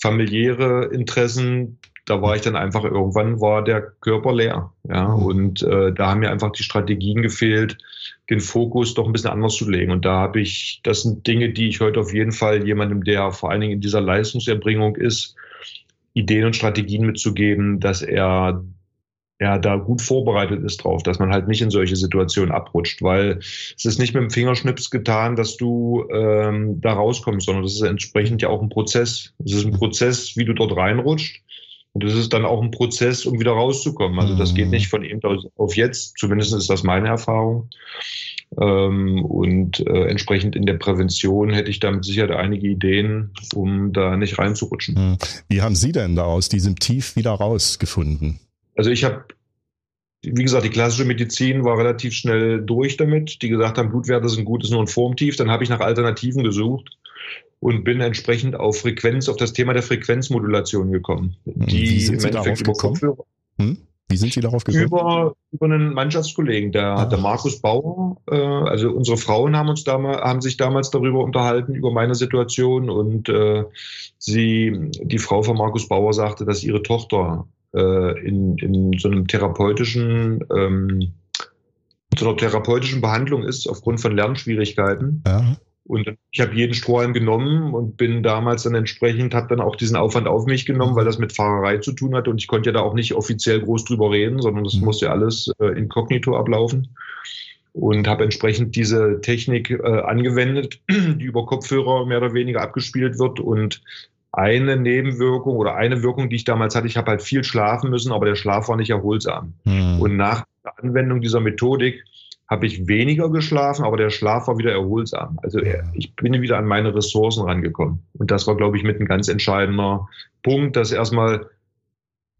familiäre Interessen, da war ich dann einfach, irgendwann war der Körper leer. Ja, mhm. und äh, da haben mir einfach die Strategien gefehlt, den Fokus doch ein bisschen anders zu legen. Und da habe ich, das sind Dinge, die ich heute auf jeden Fall jemandem, der vor allen Dingen in dieser Leistungserbringung ist, Ideen und Strategien mitzugeben, dass er ja, da gut vorbereitet ist drauf, dass man halt nicht in solche Situationen abrutscht, weil es ist nicht mit dem Fingerschnips getan, dass du ähm, da rauskommst, sondern das ist entsprechend ja auch ein Prozess. Es ist ein Prozess, wie du dort reinrutscht. Und das ist dann auch ein Prozess, um wieder rauszukommen. Also das geht mhm. nicht von eben auf jetzt, zumindest ist das meine Erfahrung. Ähm, und äh, entsprechend in der Prävention hätte ich da mit Sicherheit einige Ideen, um da nicht reinzurutschen. Mhm. Wie haben Sie denn da aus diesem Tief wieder rausgefunden? Also ich habe, wie gesagt, die klassische Medizin war relativ schnell durch damit. Die gesagt haben, Blutwerte sind gut, ist nur ein Formtief. Dann habe ich nach Alternativen gesucht und bin entsprechend auf Frequenz, auf das Thema der Frequenzmodulation gekommen. Hm, die Wie sind Sie darauf gekommen? Hm? Wie sind Sie darauf gekommen? Über, über einen Mannschaftskollegen, der, ah. der Markus Bauer. Äh, also unsere Frauen haben uns damals, haben sich damals darüber unterhalten, über meine Situation. Und äh, sie, die Frau von Markus Bauer sagte, dass ihre Tochter äh, in, in so einem therapeutischen, ähm, so einer therapeutischen Behandlung ist aufgrund von Lernschwierigkeiten. Ja. Und ich habe jeden Strohhalm genommen und bin damals dann entsprechend, habe dann auch diesen Aufwand auf mich genommen, weil das mit Fahrerei zu tun hat und ich konnte ja da auch nicht offiziell groß drüber reden, sondern das mhm. musste ja alles äh, inkognito ablaufen. Und habe entsprechend diese Technik äh, angewendet, die über Kopfhörer mehr oder weniger abgespielt wird und eine Nebenwirkung oder eine Wirkung, die ich damals hatte, ich habe halt viel schlafen müssen, aber der Schlaf war nicht erholsam. Mhm. Und nach der Anwendung dieser Methodik habe ich weniger geschlafen, aber der Schlaf war wieder erholsam. Also ich bin wieder an meine Ressourcen rangekommen. Und das war, glaube ich, mit ein ganz entscheidender Punkt, dass erstmal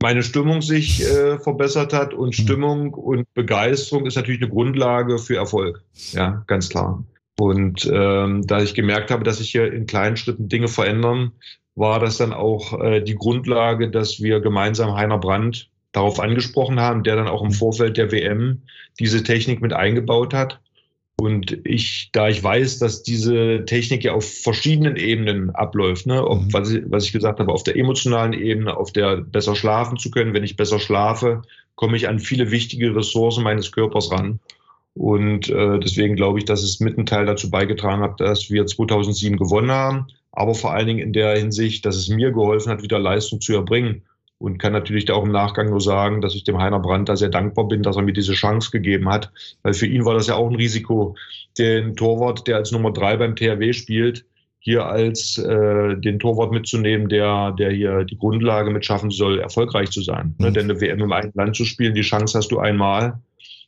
meine Stimmung sich äh, verbessert hat und hm. Stimmung und Begeisterung ist natürlich eine Grundlage für Erfolg. Ja, ganz klar. Und ähm, da ich gemerkt habe, dass sich hier in kleinen Schritten Dinge verändern, war das dann auch äh, die Grundlage, dass wir gemeinsam Heiner Brandt darauf angesprochen haben, der dann auch im Vorfeld der WM diese Technik mit eingebaut hat. Und ich, da ich weiß, dass diese Technik ja auf verschiedenen Ebenen abläuft, ne, ob, mhm. was, ich, was ich gesagt habe, auf der emotionalen Ebene, auf der besser schlafen zu können. Wenn ich besser schlafe, komme ich an viele wichtige Ressourcen meines Körpers ran. Und äh, deswegen glaube ich, dass es mit ein Teil dazu beigetragen hat, dass wir 2007 gewonnen haben aber vor allen Dingen in der Hinsicht, dass es mir geholfen hat, wieder Leistung zu erbringen. Und kann natürlich da auch im Nachgang nur sagen, dass ich dem Heiner Brandt da sehr dankbar bin, dass er mir diese Chance gegeben hat. Weil für ihn war das ja auch ein Risiko, den Torwart, der als Nummer drei beim THW spielt, hier als äh, den Torwart mitzunehmen, der, der hier die Grundlage mit schaffen soll, erfolgreich zu sein. Ne? Mhm. Denn eine WM im eigenen Land zu spielen, die Chance hast du einmal.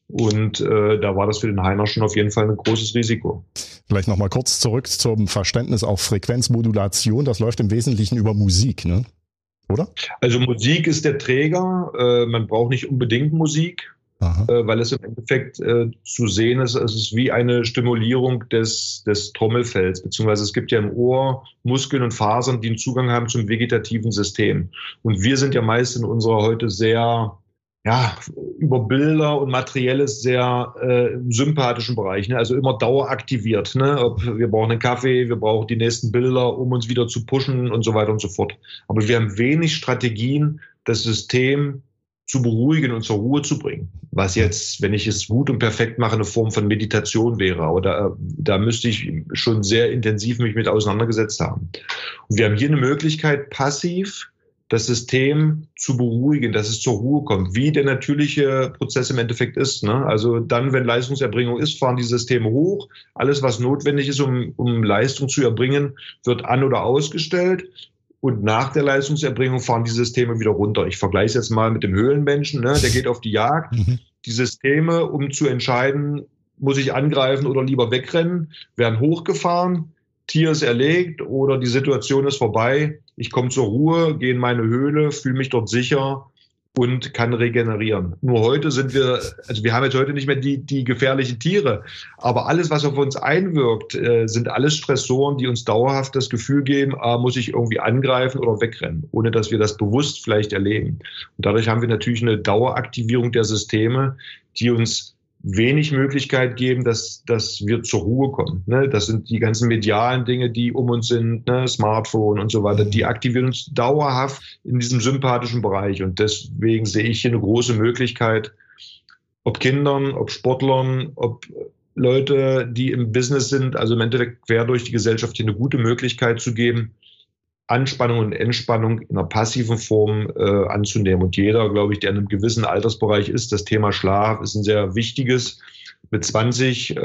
Und äh, da war das für den Heiner schon auf jeden Fall ein großes Risiko. Vielleicht nochmal kurz zurück zum Verständnis auf Frequenzmodulation. Das läuft im Wesentlichen über Musik, ne? oder? Also Musik ist der Träger. Äh, man braucht nicht unbedingt Musik, äh, weil es im Endeffekt äh, zu sehen ist, es ist wie eine Stimulierung des, des Trommelfells, beziehungsweise es gibt ja im Ohr Muskeln und Fasern, die einen Zugang haben zum vegetativen System. Und wir sind ja meist in unserer heute sehr ja, über Bilder und Materielles sehr äh, sympathischen Bereich, ne? also immer daueraktiviert. Ne? Ob wir brauchen einen Kaffee, wir brauchen die nächsten Bilder, um uns wieder zu pushen und so weiter und so fort. Aber wir haben wenig Strategien, das System zu beruhigen und zur Ruhe zu bringen. Was jetzt, wenn ich es gut und perfekt mache, eine Form von Meditation wäre. Aber da, da müsste ich schon sehr intensiv mich mit auseinandergesetzt haben. Und wir haben hier eine Möglichkeit, passiv das System zu beruhigen, dass es zur Ruhe kommt, wie der natürliche Prozess im Endeffekt ist. Ne? Also dann, wenn Leistungserbringung ist, fahren die Systeme hoch. Alles, was notwendig ist, um, um Leistung zu erbringen, wird an- oder ausgestellt. Und nach der Leistungserbringung fahren die Systeme wieder runter. Ich vergleiche es jetzt mal mit dem Höhlenmenschen. Ne? Der geht auf die Jagd. Mhm. Die Systeme, um zu entscheiden, muss ich angreifen oder lieber wegrennen, werden hochgefahren. Tier ist erlegt oder die Situation ist vorbei ich komme zur Ruhe, gehe in meine Höhle, fühle mich dort sicher und kann regenerieren. Nur heute sind wir, also wir haben jetzt heute nicht mehr die, die gefährlichen Tiere, aber alles, was auf uns einwirkt, äh, sind alles Stressoren, die uns dauerhaft das Gefühl geben, ah, muss ich irgendwie angreifen oder wegrennen, ohne dass wir das bewusst vielleicht erleben. Und dadurch haben wir natürlich eine Daueraktivierung der Systeme, die uns wenig Möglichkeit geben, dass, dass wir zur Ruhe kommen. Ne? Das sind die ganzen medialen Dinge, die um uns sind, ne? Smartphone und so weiter, die aktivieren uns dauerhaft in diesem sympathischen Bereich. Und deswegen sehe ich hier eine große Möglichkeit, ob Kindern, ob Sportlern, ob Leute, die im Business sind, also im Endeffekt quer durch die Gesellschaft hier eine gute Möglichkeit zu geben, Anspannung und Entspannung in einer passiven Form äh, anzunehmen. Und jeder, glaube ich, der in einem gewissen Altersbereich ist, das Thema Schlaf ist ein sehr wichtiges. Mit 20 äh,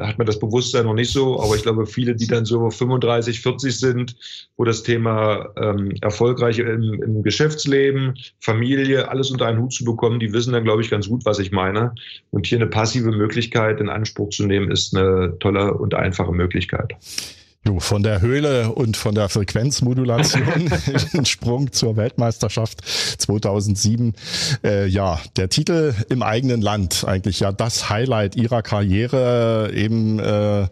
hat man das Bewusstsein noch nicht so, aber ich glaube, viele, die dann so 35, 40 sind, wo das Thema ähm, erfolgreich im, im Geschäftsleben, Familie, alles unter einen Hut zu bekommen, die wissen dann, glaube ich, ganz gut, was ich meine. Und hier eine passive Möglichkeit in Anspruch zu nehmen, ist eine tolle und einfache Möglichkeit. Jo, von der Höhle und von der Frequenzmodulation ein Sprung zur Weltmeisterschaft 2007. Äh, ja, der Titel im eigenen Land, eigentlich ja das Highlight ihrer Karriere. Eben äh,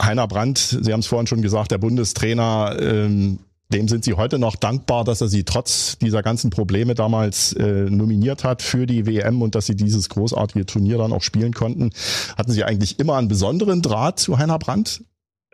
Heiner Brandt, Sie haben es vorhin schon gesagt, der Bundestrainer. Ähm, dem sind Sie heute noch dankbar, dass er Sie trotz dieser ganzen Probleme damals äh, nominiert hat für die WM und dass Sie dieses großartige Turnier dann auch spielen konnten. Hatten Sie eigentlich immer einen besonderen Draht zu Heiner Brandt?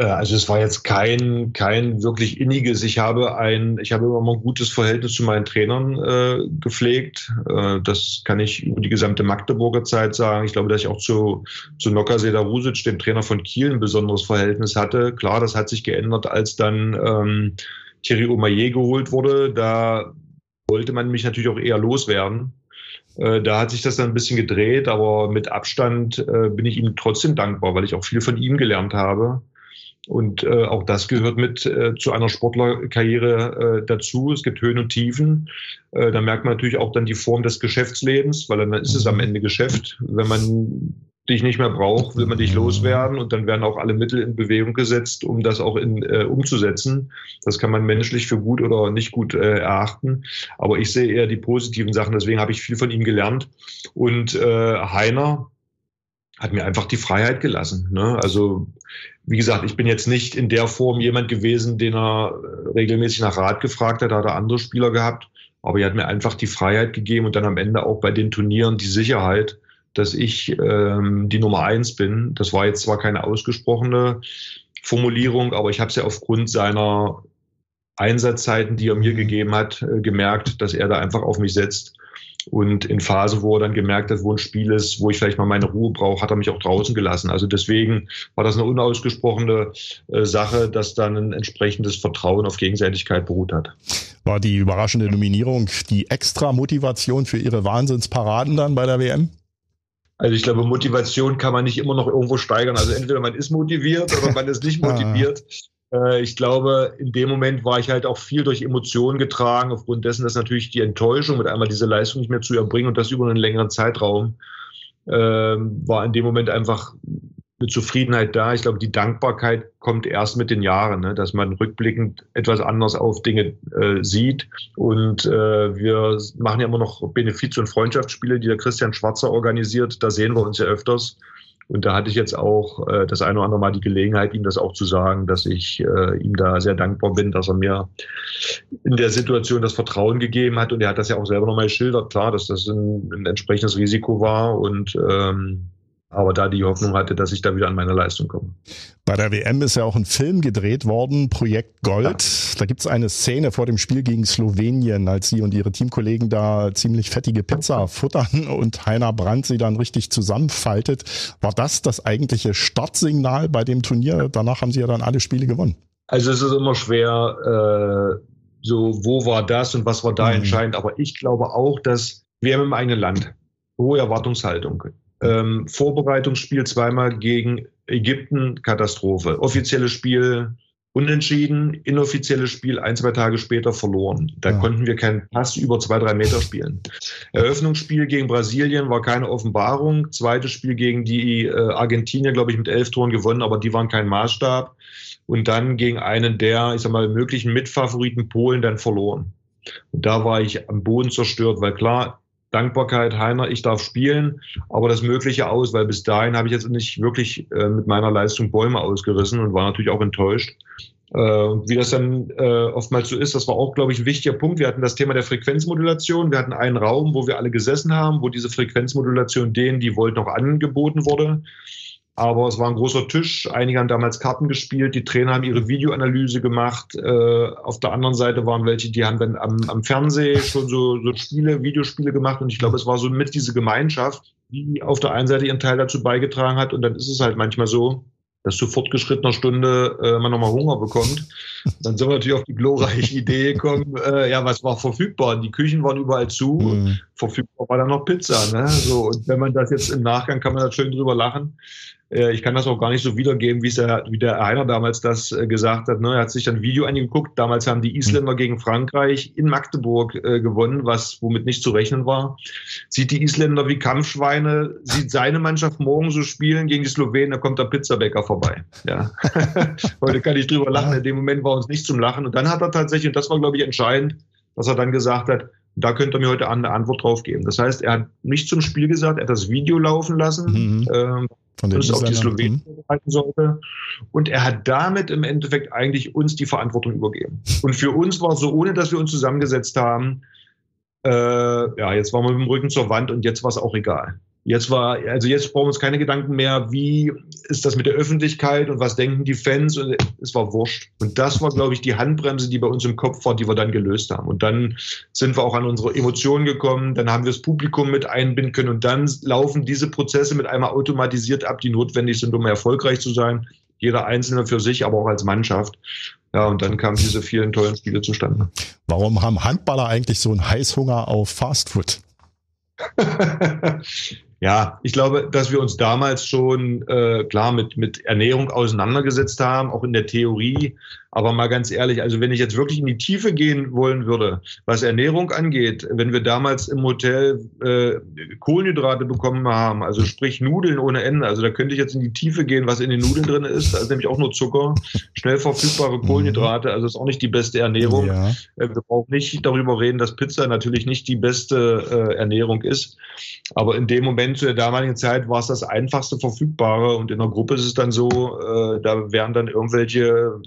Äh, also es war jetzt kein, kein wirklich inniges. Ich habe ein, ich habe immer mal ein gutes Verhältnis zu meinen Trainern äh, gepflegt. Äh, das kann ich über die gesamte Magdeburger Zeit sagen. Ich glaube, dass ich auch zu, zu Nocker Sedarusic, dem Trainer von Kiel, ein besonderes Verhältnis hatte. Klar, das hat sich geändert, als dann ähm, Thierry Omaye geholt wurde. Da wollte man mich natürlich auch eher loswerden. Äh, da hat sich das dann ein bisschen gedreht, aber mit Abstand äh, bin ich ihm trotzdem dankbar, weil ich auch viel von ihm gelernt habe. Und äh, auch das gehört mit äh, zu einer Sportlerkarriere äh, dazu. Es gibt Höhen und Tiefen. Äh, da merkt man natürlich auch dann die Form des Geschäftslebens, weil dann ist es am Ende Geschäft. Wenn man dich nicht mehr braucht, will man dich loswerden und dann werden auch alle Mittel in Bewegung gesetzt, um das auch in, äh, umzusetzen. Das kann man menschlich für gut oder nicht gut äh, erachten. Aber ich sehe eher die positiven Sachen. Deswegen habe ich viel von ihm gelernt. Und äh, Heiner, hat mir einfach die Freiheit gelassen. Ne? Also wie gesagt, ich bin jetzt nicht in der Form jemand gewesen, den er äh, regelmäßig nach Rat gefragt hat, da hat er andere Spieler gehabt. Aber er hat mir einfach die Freiheit gegeben und dann am Ende auch bei den Turnieren die Sicherheit, dass ich ähm, die Nummer eins bin. Das war jetzt zwar keine ausgesprochene Formulierung, aber ich habe es ja aufgrund seiner Einsatzzeiten, die er mir gegeben hat, äh, gemerkt, dass er da einfach auf mich setzt. Und in Phasen, wo er dann gemerkt hat, wo ein Spiel ist, wo ich vielleicht mal meine Ruhe brauche, hat er mich auch draußen gelassen. Also deswegen war das eine unausgesprochene äh, Sache, dass dann ein entsprechendes Vertrauen auf Gegenseitigkeit beruht hat. War die überraschende Nominierung die extra Motivation für Ihre Wahnsinnsparaden dann bei der WM? Also ich glaube, Motivation kann man nicht immer noch irgendwo steigern. Also entweder man ist motiviert oder man ist nicht motiviert. Äh, ich glaube, in dem Moment war ich halt auch viel durch Emotionen getragen, aufgrund dessen, dass natürlich die Enttäuschung mit einmal diese Leistung nicht mehr zu erbringen und das über einen längeren Zeitraum, äh, war in dem Moment einfach eine Zufriedenheit da. Ich glaube, die Dankbarkeit kommt erst mit den Jahren, ne? dass man rückblickend etwas anders auf Dinge äh, sieht. Und äh, wir machen ja immer noch Benefiz- und Freundschaftsspiele, die der Christian Schwarzer organisiert. Da sehen wir uns ja öfters. Und da hatte ich jetzt auch äh, das eine oder andere Mal die Gelegenheit, ihm das auch zu sagen, dass ich äh, ihm da sehr dankbar bin, dass er mir in der Situation das Vertrauen gegeben hat. Und er hat das ja auch selber nochmal geschildert, klar, dass das ein, ein entsprechendes Risiko war. Und ähm, aber da die Hoffnung hatte, dass ich da wieder an meine Leistung komme. Bei der WM ist ja auch ein Film gedreht worden, Projekt Gold. Ja. Da gibt es eine Szene vor dem Spiel gegen Slowenien, als Sie und Ihre Teamkollegen da ziemlich fettige Pizza futtern und Heiner Brandt sie dann richtig zusammenfaltet. War das das eigentliche Startsignal bei dem Turnier? Danach haben Sie ja dann alle Spiele gewonnen. Also es ist immer schwer, äh, so wo war das und was war da mhm. entscheidend. Aber ich glaube auch, dass wir haben im eigenen Land hohe Erwartungshaltung ähm, Vorbereitungsspiel zweimal gegen Ägypten, Katastrophe. Offizielles Spiel Unentschieden, inoffizielles Spiel, ein, zwei Tage später verloren. Da ja. konnten wir keinen Pass über zwei, drei Meter spielen. Eröffnungsspiel gegen Brasilien war keine Offenbarung. Zweites Spiel gegen die äh, Argentinier, glaube ich, mit elf Toren gewonnen, aber die waren kein Maßstab. Und dann gegen einen der, ich sag mal, möglichen Mitfavoriten Polen dann verloren. Und da war ich am Boden zerstört, weil klar, Dankbarkeit, Heiner, ich darf spielen, aber das Mögliche aus, weil bis dahin habe ich jetzt nicht wirklich äh, mit meiner Leistung Bäume ausgerissen und war natürlich auch enttäuscht. Äh, wie das dann äh, oftmals so ist, das war auch, glaube ich, ein wichtiger Punkt. Wir hatten das Thema der Frequenzmodulation. Wir hatten einen Raum, wo wir alle gesessen haben, wo diese Frequenzmodulation denen, die wollten, noch angeboten wurde. Aber es war ein großer Tisch. Einige haben damals Karten gespielt. Die Trainer haben ihre Videoanalyse gemacht. Äh, auf der anderen Seite waren welche, die haben dann am, am Fernsehen schon so, so Spiele, Videospiele gemacht. Und ich glaube, es war so mit diese Gemeinschaft, die auf der einen Seite ihren Teil dazu beigetragen hat. Und dann ist es halt manchmal so, dass zu fortgeschrittener Stunde äh, man nochmal Hunger bekommt. Dann sind wir natürlich auf die glorreiche Idee gekommen, äh, ja, was war verfügbar? Die Küchen waren überall zu, mhm. verfügbar war dann noch Pizza. Ne? So, und wenn man das jetzt im Nachgang, kann man da schön drüber lachen. Äh, ich kann das auch gar nicht so wiedergeben, wie, der, wie der Heiner damals das äh, gesagt hat. Ne? Er hat sich ein Video angeguckt. Damals haben die Isländer gegen Frankreich in Magdeburg äh, gewonnen, was womit nicht zu rechnen war. Sieht die Isländer wie Kampfschweine, sieht seine Mannschaft morgen so spielen gegen die Slowenen, da kommt der Pizzabäcker vorbei. Ja. Heute kann ich drüber lachen. In dem Moment war uns nicht zum Lachen. Und dann hat er tatsächlich, und das war, glaube ich, entscheidend, dass er dann gesagt hat, da könnte er mir heute eine Antwort drauf geben. Das heißt, er hat nicht zum Spiel gesagt, er hat das Video laufen lassen, mhm. ähm, von das auf die Slowenen halten sollte. Und er hat damit im Endeffekt eigentlich uns die Verantwortung übergeben. Und für uns war es so, ohne dass wir uns zusammengesetzt haben, äh, ja, jetzt waren wir mit dem Rücken zur Wand und jetzt war es auch egal. Jetzt war, also jetzt brauchen wir uns keine Gedanken mehr, wie ist das mit der Öffentlichkeit und was denken die Fans und es war wurscht. Und das war, glaube ich, die Handbremse, die bei uns im Kopf war, die wir dann gelöst haben. Und dann sind wir auch an unsere Emotionen gekommen, dann haben wir das Publikum mit einbinden können und dann laufen diese Prozesse mit einmal automatisiert ab, die notwendig sind, um erfolgreich zu sein. Jeder Einzelne für sich, aber auch als Mannschaft. Ja, und dann kamen diese vielen tollen Spiele zustande. Warum haben Handballer eigentlich so einen Heißhunger auf Fastfood? Ja, ich glaube, dass wir uns damals schon äh, klar mit, mit Ernährung auseinandergesetzt haben, auch in der Theorie. Aber mal ganz ehrlich, also wenn ich jetzt wirklich in die Tiefe gehen wollen würde, was Ernährung angeht, wenn wir damals im Hotel äh, Kohlenhydrate bekommen haben, also sprich Nudeln ohne Ende, also da könnte ich jetzt in die Tiefe gehen, was in den Nudeln drin ist, ist nämlich auch nur Zucker, schnell verfügbare mhm. Kohlenhydrate, also ist auch nicht die beste Ernährung. Ja. Äh, wir brauchen nicht darüber reden, dass Pizza natürlich nicht die beste äh, Ernährung ist. Aber in dem Moment zu der damaligen Zeit war es das einfachste Verfügbare und in der Gruppe ist es dann so, äh, da werden dann irgendwelche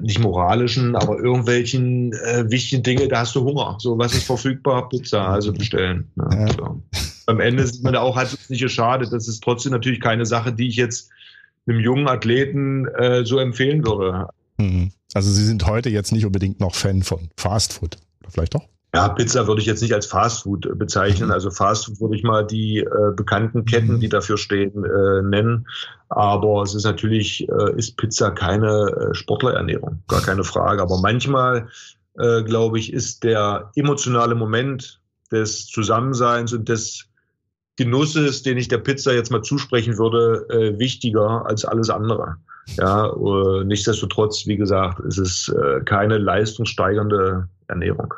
nicht moralischen, aber irgendwelchen äh, wichtigen Dinge, da hast du Hunger. So, was ist verfügbar? Pizza, also bestellen. Ne? Ja. So. Am Ende sieht man da auch halt nicht schade. Das ist trotzdem natürlich keine Sache, die ich jetzt einem jungen Athleten äh, so empfehlen würde. Mhm. Also Sie sind heute jetzt nicht unbedingt noch Fan von Fast Food. Oder vielleicht doch? Ja, Pizza würde ich jetzt nicht als Fastfood bezeichnen. Mhm. Also Fastfood würde ich mal die äh, bekannten Ketten, mhm. die dafür stehen, äh, nennen. Aber es ist natürlich, äh, ist Pizza keine äh, Sportlerernährung, gar keine Frage. Aber manchmal, äh, glaube ich, ist der emotionale Moment des Zusammenseins und des Genusses, den ich der Pizza jetzt mal zusprechen würde, äh, wichtiger als alles andere. Ja, äh, nichtsdestotrotz, wie gesagt, ist es äh, keine leistungssteigernde Ernährung.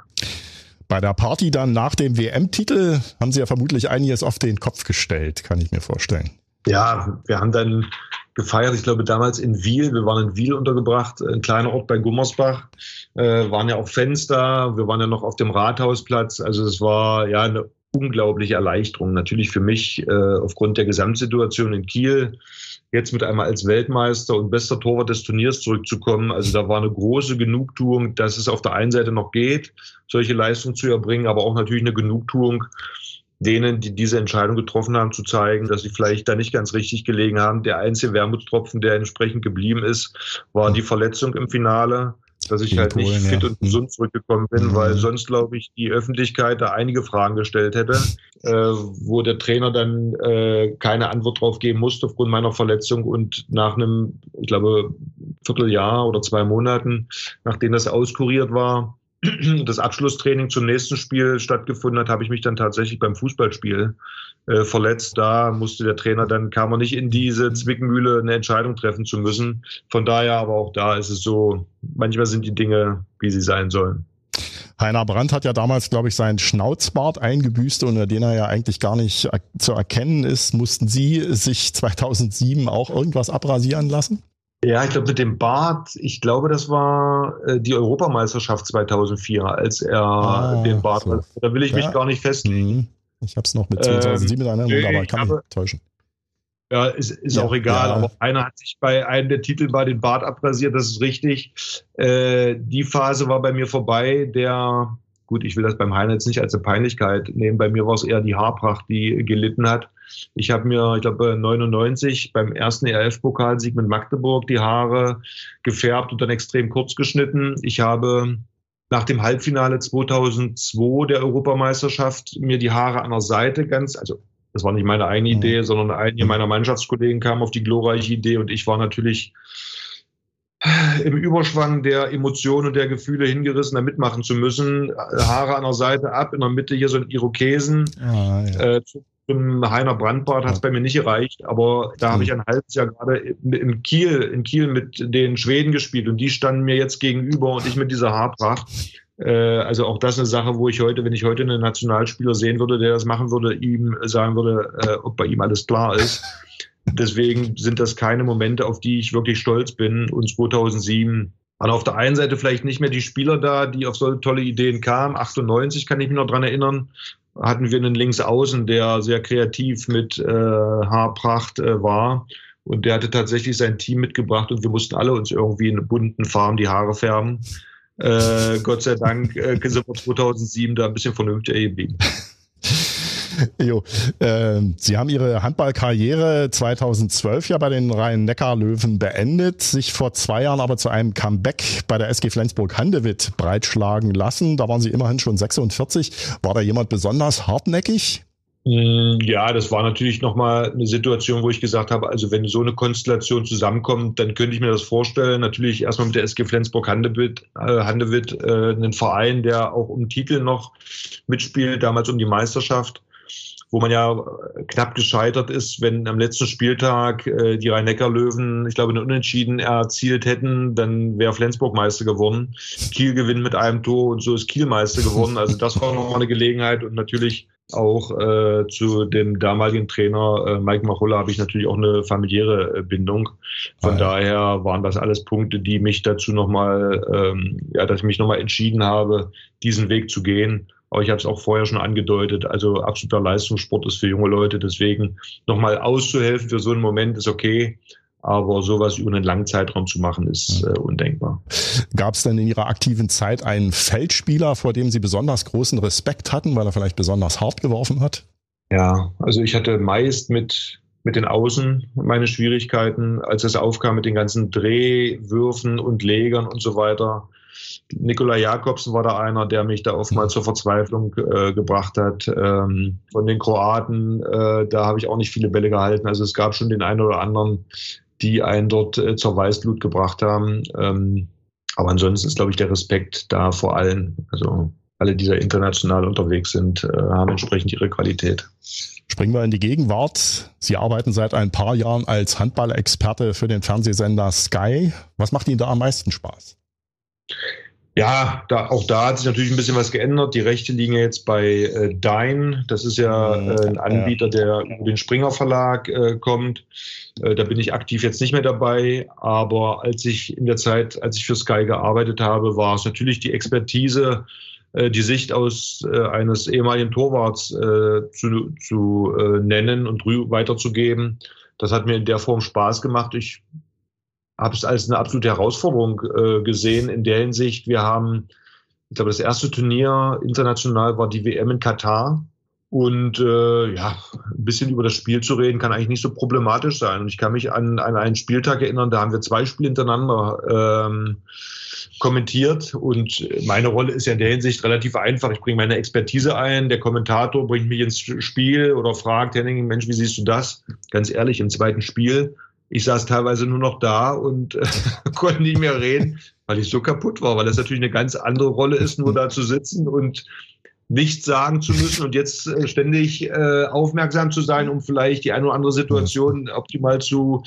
Bei der Party dann nach dem WM-Titel haben Sie ja vermutlich einiges auf den Kopf gestellt, kann ich mir vorstellen. Ja, wir haben dann gefeiert, ich glaube damals in Wiel, wir waren in Wiel untergebracht, ein kleiner Ort bei Gummersbach, äh, waren ja auch da, wir waren ja noch auf dem Rathausplatz, also es war ja eine unglaubliche Erleichterung, natürlich für mich äh, aufgrund der Gesamtsituation in Kiel, jetzt mit einmal als Weltmeister und bester Torwart des Turniers zurückzukommen. Also da war eine große Genugtuung, dass es auf der einen Seite noch geht, solche Leistungen zu erbringen, aber auch natürlich eine Genugtuung, denen, die diese Entscheidung getroffen haben, zu zeigen, dass sie vielleicht da nicht ganz richtig gelegen haben. Der einzige Wermutstropfen, der entsprechend geblieben ist, war die Verletzung im Finale dass ich halt nicht fit ja. und gesund zurückgekommen bin, mhm. weil sonst, glaube ich, die Öffentlichkeit da einige Fragen gestellt hätte, äh, wo der Trainer dann äh, keine Antwort drauf geben musste aufgrund meiner Verletzung und nach einem, ich glaube, Vierteljahr oder zwei Monaten, nachdem das auskuriert war, das Abschlusstraining zum nächsten Spiel stattgefunden hat, habe ich mich dann tatsächlich beim Fußballspiel äh, verletzt. Da musste der Trainer dann, kam er nicht in diese Zwickmühle, eine Entscheidung treffen zu müssen. Von daher, aber auch da ist es so, manchmal sind die Dinge, wie sie sein sollen. Heiner Brandt hat ja damals, glaube ich, seinen Schnauzbart eingebüßt, unter den er ja eigentlich gar nicht zu erkennen ist. Mussten Sie sich 2007 auch irgendwas abrasieren lassen? Ja, ich glaube mit dem Bart, ich glaube, das war äh, die Europameisterschaft 2004, als er ah, den Bart so. Da will ich ja. mich gar nicht festlegen. Mhm. Ich habe es noch mit 2007 ähm, in Erinnerung, aber ich kann habe, mich täuschen. Ja, ist, ist ja, auch egal. Ja. Aber einer hat sich bei einem der Titel bei den Bart abrasiert, das ist richtig. Äh, die Phase war bei mir vorbei. Der, gut, ich will das beim Heiner jetzt nicht als eine Peinlichkeit nehmen. Bei mir war es eher die Haarpracht, die gelitten hat. Ich habe mir, ich glaube, 99 beim ersten ERF-Pokalsieg mit Magdeburg die Haare gefärbt und dann extrem kurz geschnitten. Ich habe nach dem Halbfinale 2002 der Europameisterschaft mir die Haare an der Seite ganz, also das war nicht meine eigene mhm. Idee, sondern einige meiner Mannschaftskollegen kamen auf die glorreiche Idee und ich war natürlich im Überschwang der Emotionen und der Gefühle hingerissen, da mitmachen zu müssen. Haare an der Seite ab, in der Mitte hier so ein Irokesen. Ah, ja. äh, zum Heiner Brandbart hat es bei mir nicht gereicht, aber da habe ich ein halbes Jahr gerade in Kiel, in Kiel mit den Schweden gespielt und die standen mir jetzt gegenüber und ich mit dieser Haarpracht. Äh, also auch das eine Sache, wo ich heute, wenn ich heute einen Nationalspieler sehen würde, der das machen würde, ihm sagen würde, äh, ob bei ihm alles klar ist. Deswegen sind das keine Momente, auf die ich wirklich stolz bin. Und 2007 waren auf der einen Seite vielleicht nicht mehr die Spieler da, die auf so tolle Ideen kamen. 98 kann ich mich noch dran erinnern, hatten wir einen Linksaußen, der sehr kreativ mit äh, Haarpracht äh, war. Und der hatte tatsächlich sein Team mitgebracht und wir mussten alle uns irgendwie in bunten Farben die Haare färben. Äh, Gott sei Dank äh, sind wir 2007 da ein bisschen vernünftiger geblieben. Jo, äh, Sie haben Ihre Handballkarriere 2012 ja bei den Rhein-Neckar-Löwen beendet, sich vor zwei Jahren aber zu einem Comeback bei der SG Flensburg-Handewitt breitschlagen lassen. Da waren Sie immerhin schon 46. War da jemand besonders hartnäckig? Mm, ja, das war natürlich nochmal eine Situation, wo ich gesagt habe, also wenn so eine Konstellation zusammenkommt, dann könnte ich mir das vorstellen. Natürlich erstmal mit der SG Flensburg-Handewitt, äh, Handewitt äh, einen Verein, der auch um Titel noch mitspielt, damals um die Meisterschaft wo man ja knapp gescheitert ist, wenn am letzten Spieltag äh, die Rhein-Neckar-Löwen, ich glaube, eine Unentschieden erzielt hätten, dann wäre Flensburg Meister geworden. Kiel gewinnt mit einem Tor und so ist Kiel Meister geworden. Also das war nochmal eine Gelegenheit und natürlich auch äh, zu dem damaligen Trainer äh, Mike Machulla habe ich natürlich auch eine familiäre äh, Bindung. Von ah, daher waren das alles Punkte, die mich dazu nochmal, ähm, ja, dass ich mich nochmal entschieden habe, diesen Weg zu gehen. Aber ich habe es auch vorher schon angedeutet, also absoluter Leistungssport ist für junge Leute. Deswegen nochmal auszuhelfen für so einen Moment ist okay. Aber sowas über einen langen Zeitraum zu machen, ist äh, undenkbar. Gab es denn in Ihrer aktiven Zeit einen Feldspieler, vor dem Sie besonders großen Respekt hatten, weil er vielleicht besonders hart geworfen hat? Ja, also ich hatte meist mit, mit den Außen meine Schwierigkeiten, als es aufkam mit den ganzen Drehwürfen und Legern und so weiter. Nikolai Jakobsen war da einer, der mich da oftmals zur Verzweiflung äh, gebracht hat. Ähm, von den Kroaten, äh, da habe ich auch nicht viele Bälle gehalten. Also es gab schon den einen oder anderen, die einen dort äh, zur Weißblut gebracht haben. Ähm, aber ansonsten ist, glaube ich, der Respekt da vor allen. Also alle, die da international unterwegs sind, äh, haben entsprechend ihre Qualität. Springen wir in die Gegenwart. Sie arbeiten seit ein paar Jahren als Handballexperte für den Fernsehsender Sky. Was macht Ihnen da am meisten Spaß? Ja, da, auch da hat sich natürlich ein bisschen was geändert. Die Rechte liegen jetzt bei äh, Dine. Das ist ja mhm. äh, ein Anbieter, der über den Springer Verlag äh, kommt. Äh, da bin ich aktiv jetzt nicht mehr dabei. Aber als ich in der Zeit, als ich für Sky gearbeitet habe, war es natürlich die Expertise, äh, die Sicht aus äh, eines ehemaligen Torwarts äh, zu, zu nennen und weiterzugeben. Das hat mir in der Form Spaß gemacht. Ich habe es als eine absolute Herausforderung äh, gesehen in der Hinsicht. Wir haben, ich glaube, das erste Turnier international war die WM in Katar. Und äh, ja, ein bisschen über das Spiel zu reden, kann eigentlich nicht so problematisch sein. Und ich kann mich an, an einen Spieltag erinnern, da haben wir zwei Spiele hintereinander ähm, kommentiert. Und meine Rolle ist ja in der Hinsicht relativ einfach. Ich bringe meine Expertise ein, der Kommentator bringt mich ins Spiel oder fragt, Henning, Mensch, wie siehst du das? Ganz ehrlich, im zweiten Spiel Ich saß teilweise nur noch da und äh, konnte nicht mehr reden, weil ich so kaputt war, weil das natürlich eine ganz andere Rolle ist, nur da zu sitzen und nichts sagen zu müssen und jetzt äh, ständig äh, aufmerksam zu sein, um vielleicht die eine oder andere Situation optimal zu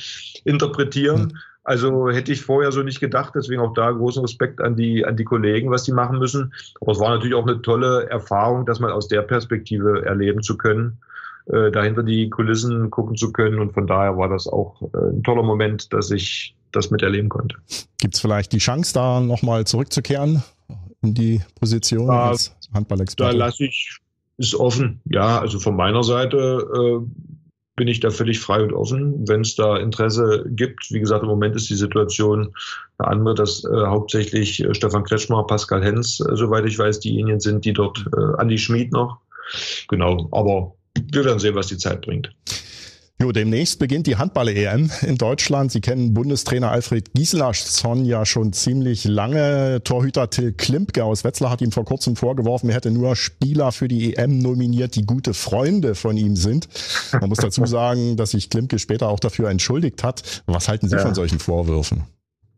interpretieren. Also hätte ich vorher so nicht gedacht, deswegen auch da großen Respekt an die, an die Kollegen, was die machen müssen. Aber es war natürlich auch eine tolle Erfahrung, das mal aus der Perspektive erleben zu können, äh, dahinter die Kulissen gucken zu können. Und von daher war das auch äh, ein toller Moment, dass ich das miterleben konnte. Gibt es vielleicht die Chance, da nochmal zurückzukehren in die Position da, als Handballexperte? Da lasse ich, ist offen. Ja, also von meiner Seite äh, bin ich da völlig frei und offen, wenn es da Interesse gibt. Wie gesagt, im Moment ist die Situation eine andere, dass äh, hauptsächlich äh, Stefan Kretschmer, Pascal Hens, äh, soweit ich weiß, diejenigen sind, die dort, äh, Andi Schmid noch. Genau, aber wir werden sehen, was die Zeit bringt. Jo, demnächst beginnt die Handball-EM in Deutschland. Sie kennen Bundestrainer Alfred Gislason ja schon ziemlich lange. Torhüter Till Klimpke aus Wetzlar hat ihm vor kurzem vorgeworfen, er hätte nur Spieler für die EM nominiert, die gute Freunde von ihm sind. Man muss dazu sagen, dass sich Klimpke später auch dafür entschuldigt hat. Was halten Sie ja. von solchen Vorwürfen?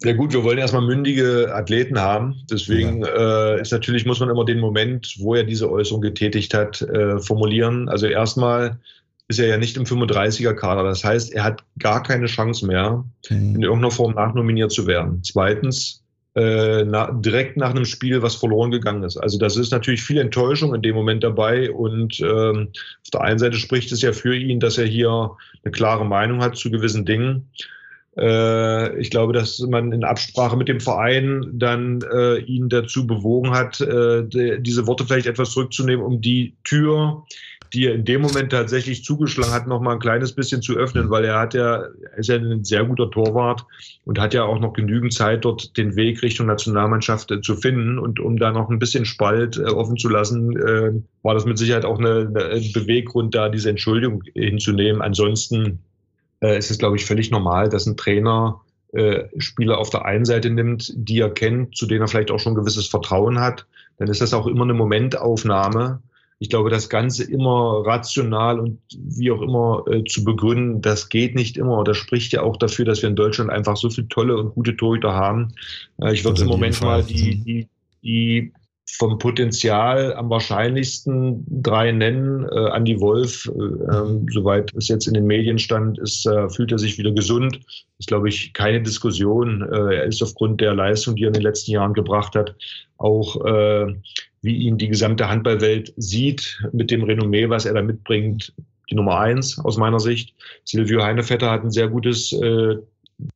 Ja gut, wir wollen erstmal mündige Athleten haben. Deswegen ja. äh, ist natürlich, muss man immer den Moment, wo er diese Äußerung getätigt hat, äh, formulieren. Also erstmal ist er ja nicht im 35er-Kader. Das heißt, er hat gar keine Chance mehr, mhm. in irgendeiner Form nachnominiert zu werden. Zweitens, äh, na, direkt nach einem Spiel, was verloren gegangen ist. Also das ist natürlich viel Enttäuschung in dem Moment dabei und ähm, auf der einen Seite spricht es ja für ihn, dass er hier eine klare Meinung hat zu gewissen Dingen. Äh, ich glaube, dass man in Absprache mit dem Verein dann äh, ihn dazu bewogen hat, äh, de, diese Worte vielleicht etwas zurückzunehmen, um die Tür, die er in dem Moment tatsächlich zugeschlagen hat, noch mal ein kleines bisschen zu öffnen, weil er hat ja, ist ja ein sehr guter Torwart und hat ja auch noch genügend Zeit, dort den Weg Richtung Nationalmannschaft äh, zu finden. Und um da noch ein bisschen Spalt äh, offen zu lassen, äh, war das mit Sicherheit auch eine Beweggrund, da diese Entschuldigung hinzunehmen. Ansonsten äh, ist es, glaube ich, völlig normal, dass ein Trainer äh, Spieler auf der einen Seite nimmt, die er kennt, zu denen er vielleicht auch schon ein gewisses Vertrauen hat. Dann ist das auch immer eine Momentaufnahme ich glaube, das Ganze immer rational und wie auch immer äh, zu begründen, das geht nicht immer. Das spricht ja auch dafür, dass wir in Deutschland einfach so viele tolle und gute Torhüter haben. Äh, ich würde im Moment mal die, die, die vom Potenzial am wahrscheinlichsten drei nennen. Äh, Andy Wolf, äh, ähm, soweit es jetzt in den Medien stand, ist, äh, fühlt er sich wieder gesund. Ist, glaube ich, keine Diskussion. Äh, er ist aufgrund der Leistung, die er in den letzten Jahren gebracht hat, auch äh, wie ihn die gesamte Handballwelt sieht, mit dem Renommee, was er da mitbringt, die Nummer eins aus meiner Sicht. Silvio Heinevetter hat ein sehr gutes, äh,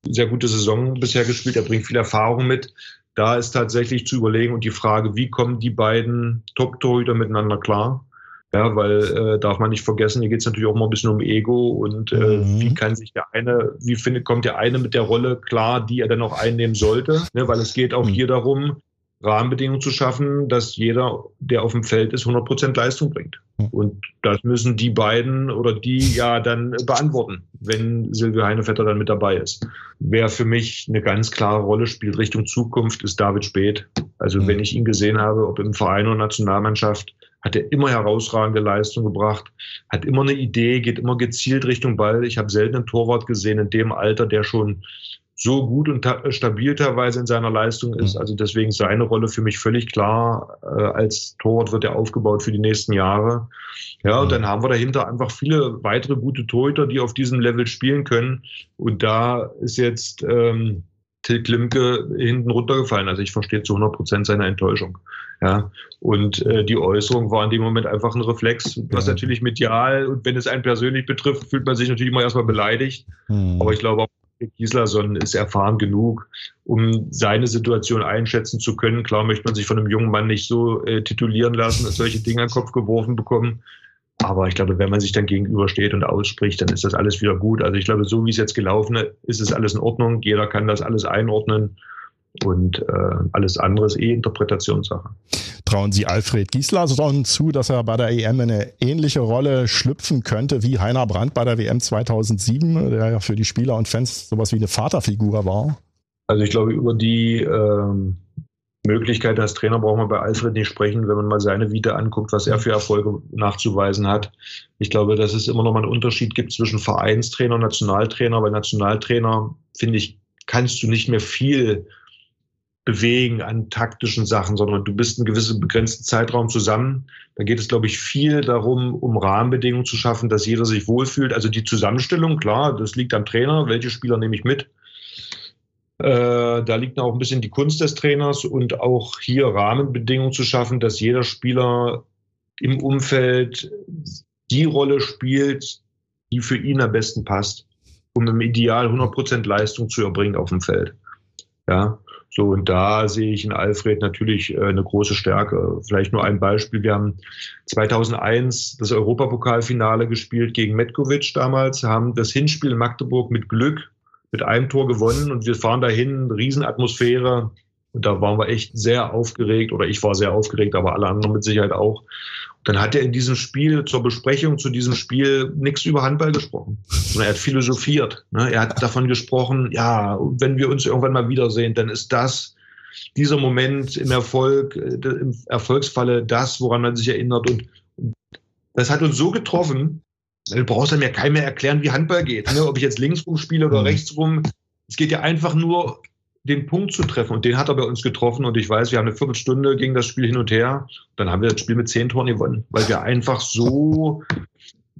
sehr gute Saison bisher gespielt. Er bringt viel Erfahrung mit. Da ist tatsächlich zu überlegen und die Frage, wie kommen die beiden Top-Torhüter miteinander klar? Ja, weil äh, darf man nicht vergessen, hier geht es natürlich auch mal ein bisschen um Ego und äh, mhm. wie kann sich der eine, wie findet, kommt der eine mit der Rolle klar, die er dann auch einnehmen sollte? Ne, weil es geht auch mhm. hier darum, Rahmenbedingungen zu schaffen, dass jeder, der auf dem Feld ist, 100 Prozent Leistung bringt. Und das müssen die beiden oder die ja dann beantworten, wenn Silvio Heinevetter dann mit dabei ist. Wer für mich eine ganz klare Rolle spielt Richtung Zukunft, ist David Speth. Also wenn ich ihn gesehen habe, ob im Verein oder Nationalmannschaft, hat er immer herausragende Leistung gebracht, hat immer eine Idee, geht immer gezielt Richtung Ball. Ich habe selten einen Torwart gesehen in dem Alter, der schon so gut und stabil teilweise in seiner Leistung ist. Mhm. Also deswegen seine Rolle für mich völlig klar. Äh, als Torwart wird er aufgebaut für die nächsten Jahre. Ja, und mhm. dann haben wir dahinter einfach viele weitere gute Torhüter, die auf diesem Level spielen können. Und da ist jetzt ähm, Till Klimke hinten runtergefallen. Also ich verstehe zu 100 Prozent seine Enttäuschung. Ja, und äh, die Äußerung war in dem Moment einfach ein Reflex, was ja. natürlich medial und wenn es einen persönlich betrifft, fühlt man sich natürlich immer erstmal beleidigt. Mhm. Aber ich glaube auch Gislason ist erfahren genug, um seine Situation einschätzen zu können. Klar möchte man sich von einem jungen Mann nicht so äh, titulieren lassen, dass solche Dinge an den Kopf geworfen bekommen. Aber ich glaube, wenn man sich dann gegenübersteht und ausspricht, dann ist das alles wieder gut. Also ich glaube, so wie es jetzt gelaufen ist, ist es alles in Ordnung. Jeder kann das alles einordnen. Und äh, alles andere ist eh Interpretationssache. Trauen Sie Alfred Gislason zu, dass er bei der EM eine ähnliche Rolle schlüpfen könnte wie Heiner Brandt bei der WM 2007, der ja für die Spieler und Fans sowas wie eine Vaterfigur war? Also ich glaube, über die ähm, Möglichkeit als Trainer braucht man bei Alfred nicht sprechen, wenn man mal seine Vita anguckt, was er für Erfolge nachzuweisen hat. Ich glaube, dass es immer noch mal einen Unterschied gibt zwischen Vereinstrainer und Nationaltrainer. Weil Nationaltrainer, finde ich, kannst du nicht mehr viel bewegen an taktischen Sachen, sondern du bist einen gewissen begrenzten Zeitraum zusammen. Da geht es, glaube ich, viel darum, um Rahmenbedingungen zu schaffen, dass jeder sich wohlfühlt. Also die Zusammenstellung, klar, das liegt am Trainer. Welche Spieler nehme ich mit? Äh, da liegt auch ein bisschen die Kunst des Trainers und auch hier Rahmenbedingungen zu schaffen, dass jeder Spieler im Umfeld die Rolle spielt, die für ihn am besten passt, um im Ideal 100% Leistung zu erbringen auf dem Feld. Ja, so und da sehe ich in Alfred natürlich äh, eine große Stärke. Vielleicht nur ein Beispiel. Wir haben 2001 das Europapokalfinale gespielt gegen Metkovic damals, haben das Hinspiel in Magdeburg mit Glück mit einem Tor gewonnen und wir fahren dahin, Riesenatmosphäre. Und da waren wir echt sehr aufgeregt, oder ich war sehr aufgeregt, aber alle anderen mit Sicherheit auch. Dann hat er in diesem Spiel, zur Besprechung zu diesem Spiel, nichts über Handball gesprochen. Sondern er hat philosophiert. Ne? Er hat davon gesprochen, ja, wenn wir uns irgendwann mal wiedersehen, dann ist das dieser Moment im Erfolg, äh, im Erfolgsfalle das, woran man sich erinnert. Und das hat uns so getroffen, Du brauchst dann ja keinem mehr erklären, wie Handball geht. Ne? Ob ich jetzt links rum spiele oder mhm. rechts rum. Es geht ja einfach nur, den Punkt zu treffen. Und den hat er bei uns getroffen. Und ich weiß, wir haben eine Viertelstunde gegen das Spiel hin und her. Dann haben wir das Spiel mit zehn Toren gewonnen, weil wir einfach so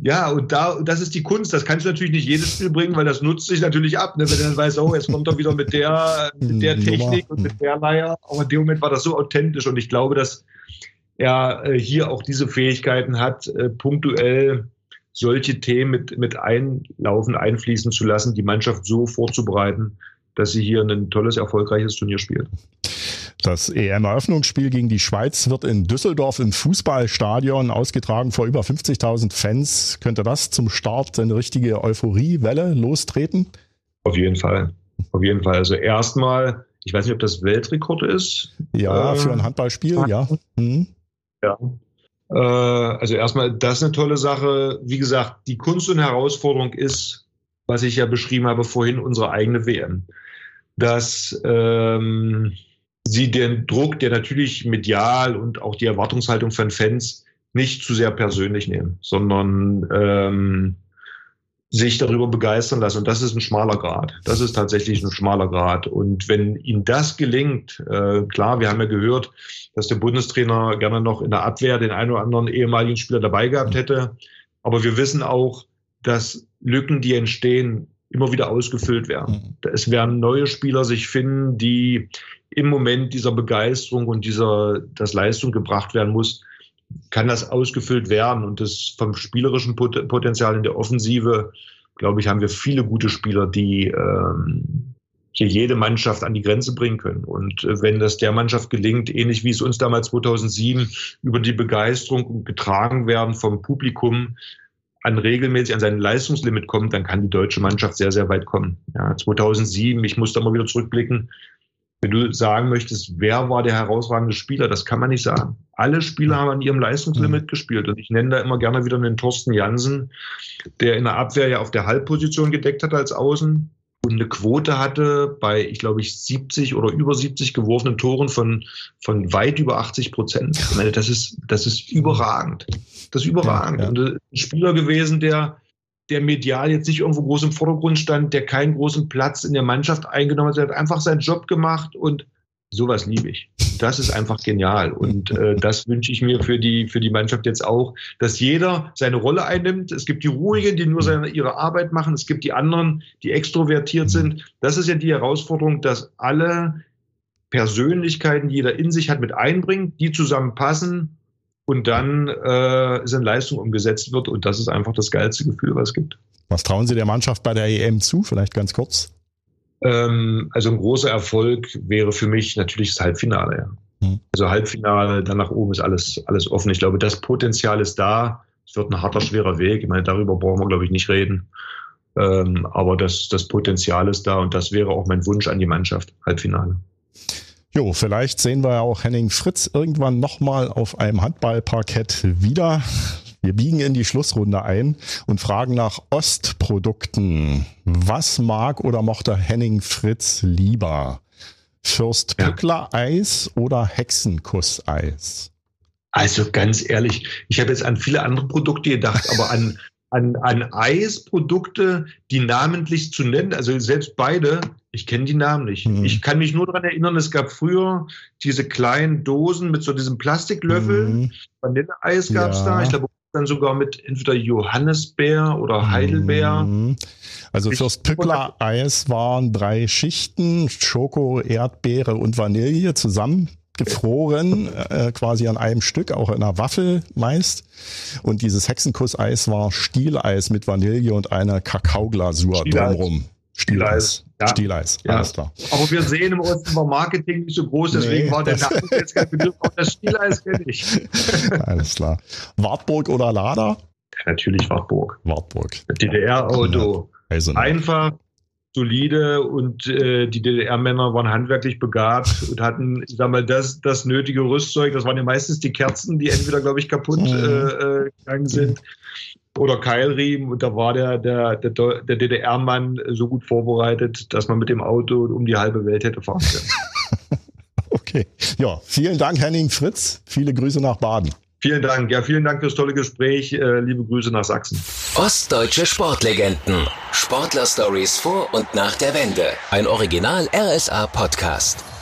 ja, und da, das ist die Kunst. Das kannst du natürlich nicht jedes Spiel bringen, weil das nutzt sich natürlich ab. Ne? Wenn du dann weißt, oh, jetzt kommt er wieder mit der, mit der Technik und mit der Leier. Aber in dem Moment war das so authentisch und ich glaube, dass er äh, hier auch diese Fähigkeiten hat, äh, punktuell solche Themen mit, mit einlaufen, einfließen zu lassen, die Mannschaft so vorzubereiten, dass sie hier ein tolles, erfolgreiches Turnier spielt. Das EM-Eröffnungsspiel gegen die Schweiz wird in Düsseldorf im Fußballstadion ausgetragen vor über 50.000 Fans. Könnte das zum Start eine richtige Euphoriewelle lostreten? Auf jeden Fall. Auf jeden Fall. Also erstmal, ich weiß nicht, ob das Weltrekord ist. Ja, für ein ähm, Handballspiel, ja. Mhm. Ja, äh, also erstmal, das ist eine tolle Sache. Wie gesagt, die Kunst und Herausforderung ist, was ich ja beschrieben habe vorhin, unsere eigene WM. Dass ähm, sie den Druck, der natürlich medial und auch die Erwartungshaltung von Fans nicht zu sehr persönlich nehmen, sondern ähm, sich darüber begeistern lassen. Und das ist ein schmaler Grad. Das ist tatsächlich ein schmaler Grad. Und wenn ihnen das gelingt, äh, klar, wir haben ja gehört, dass der Bundestrainer gerne noch in der Abwehr den einen oder anderen ehemaligen Spieler dabei gehabt hätte. Aber wir wissen auch, dass Lücken, die entstehen, immer wieder ausgefüllt werden. Mhm. Es werden neue Spieler sich finden, die im Moment dieser Begeisterung und dieser, dass Leistung gebracht werden muss, kann das ausgefüllt werden. Und das vom spielerischen Potenzial in der Offensive, glaube ich, haben wir viele gute Spieler, die ähm, hier jede Mannschaft an die Grenze bringen können. Und äh, wenn das der Mannschaft gelingt, ähnlich wie es uns damals 2007 über die Begeisterung getragen werden vom Publikum, an regelmäßig an sein Leistungslimit kommt, dann kann die deutsche Mannschaft sehr, sehr weit kommen. Ja, 2007, ich muss da mal wieder zurückblicken, wenn du sagen möchtest, wer war der herausragende Spieler, das kann man nicht sagen. Alle Spieler haben an ihrem Leistungslimit mhm. gespielt. Und ich nenne da immer gerne wieder den Thorsten Jansen, der in der Abwehr ja auf der Halbposition gedeckt hat als Außen und eine Quote hatte bei, ich glaube, ich 70 oder über 70 geworfenen Toren von, von weit über 80 Prozent. Ich meine, das ist, das ist überragend. Das ist überragend. Ja, ja. Und ein Spieler gewesen, der der medial jetzt nicht irgendwo groß im Vordergrund stand, der keinen großen Platz in der Mannschaft eingenommen hat. Er hat einfach seinen Job gemacht und sowas liebe ich. Das ist einfach genial. Und äh, das wünsche ich mir für die, für die Mannschaft jetzt auch, dass jeder seine Rolle einnimmt. Es gibt die Ruhigen, die nur seine, ihre Arbeit machen. Es gibt die anderen, die extrovertiert sind. Das ist ja die Herausforderung, dass alle Persönlichkeiten, die jeder in sich hat, mit einbringt, die zusammenpassen und dann äh, es in Leistung umgesetzt wird. Und das ist einfach das geilste Gefühl, was es gibt. Was trauen Sie der Mannschaft bei der EM zu? Vielleicht ganz kurz. Ähm, also ein großer Erfolg wäre für mich natürlich das Halbfinale. Ja. Hm. Also Halbfinale, dann nach oben ist alles, alles offen. Ich glaube, das Potenzial ist da. Es wird ein harter, schwerer Weg. Ich meine, darüber brauchen wir, glaube ich, nicht reden. Ähm, aber das, das Potenzial ist da und das wäre auch mein Wunsch an die Mannschaft, Halbfinale. Jo, vielleicht sehen wir ja auch Henning Fritz irgendwann nochmal auf einem Handballparkett wieder. Wir biegen in die Schlussrunde ein und fragen nach Ostprodukten. Was mag oder mochte Henning Fritz lieber? Fürst Pückler Eis oder Hexenkuss-Eis? Also ganz ehrlich, ich habe jetzt an viele andere Produkte gedacht, aber an, an, an Eisprodukte, die namentlich zu nennen, also selbst beide, ich kenne die Namen nicht. Hm. Ich kann mich nur daran erinnern, es gab früher diese kleinen Dosen mit so diesem Plastiklöffel. Hm. Vanilleeis gab es ja. da. Ich glaube, dann sogar mit entweder Johannisbeer oder Heidelbeer. Hm. Also fürs Pückler Eis waren drei Schichten, Schoko, Erdbeere und Vanille zusammen gefroren, äh, quasi an einem Stück, auch in einer Waffel meist. Und dieses Hexenkuss-Eis war Stieleis mit Vanille und einer Kakaoglasur drumherum. Stieleis. Ja. Stieleis, ja. alles klar. Aber wir sehen im Osten war Marketing nicht so groß, deswegen nee, war der Name jetzt kein Begriff, aber das Stieleis kenne ich. alles klar. Wartburg oder Lader? natürlich Wartburg. Wartburg. DDR-Auto. Also Einfach, solide und äh, die DDR-Männer waren handwerklich begabt und hatten, ich sag mal, das, das nötige Rüstzeug. Das waren ja meistens die Kerzen, die entweder, glaube ich, kaputt mhm. äh, äh, gegangen sind oder Keilriemen. Und da war der, der, der, der DDR-Mann so gut vorbereitet, dass man mit dem Auto um die halbe Welt hätte fahren können. okay. Ja, vielen Dank, Henning Fritz. Viele Grüße nach Baden. Vielen Dank. Ja, vielen Dank fürs tolle Gespräch. Äh, liebe Grüße nach Sachsen. Ostdeutsche Sportlegenden. Sportler-Stories vor und nach der Wende. Ein Original RSA-Podcast.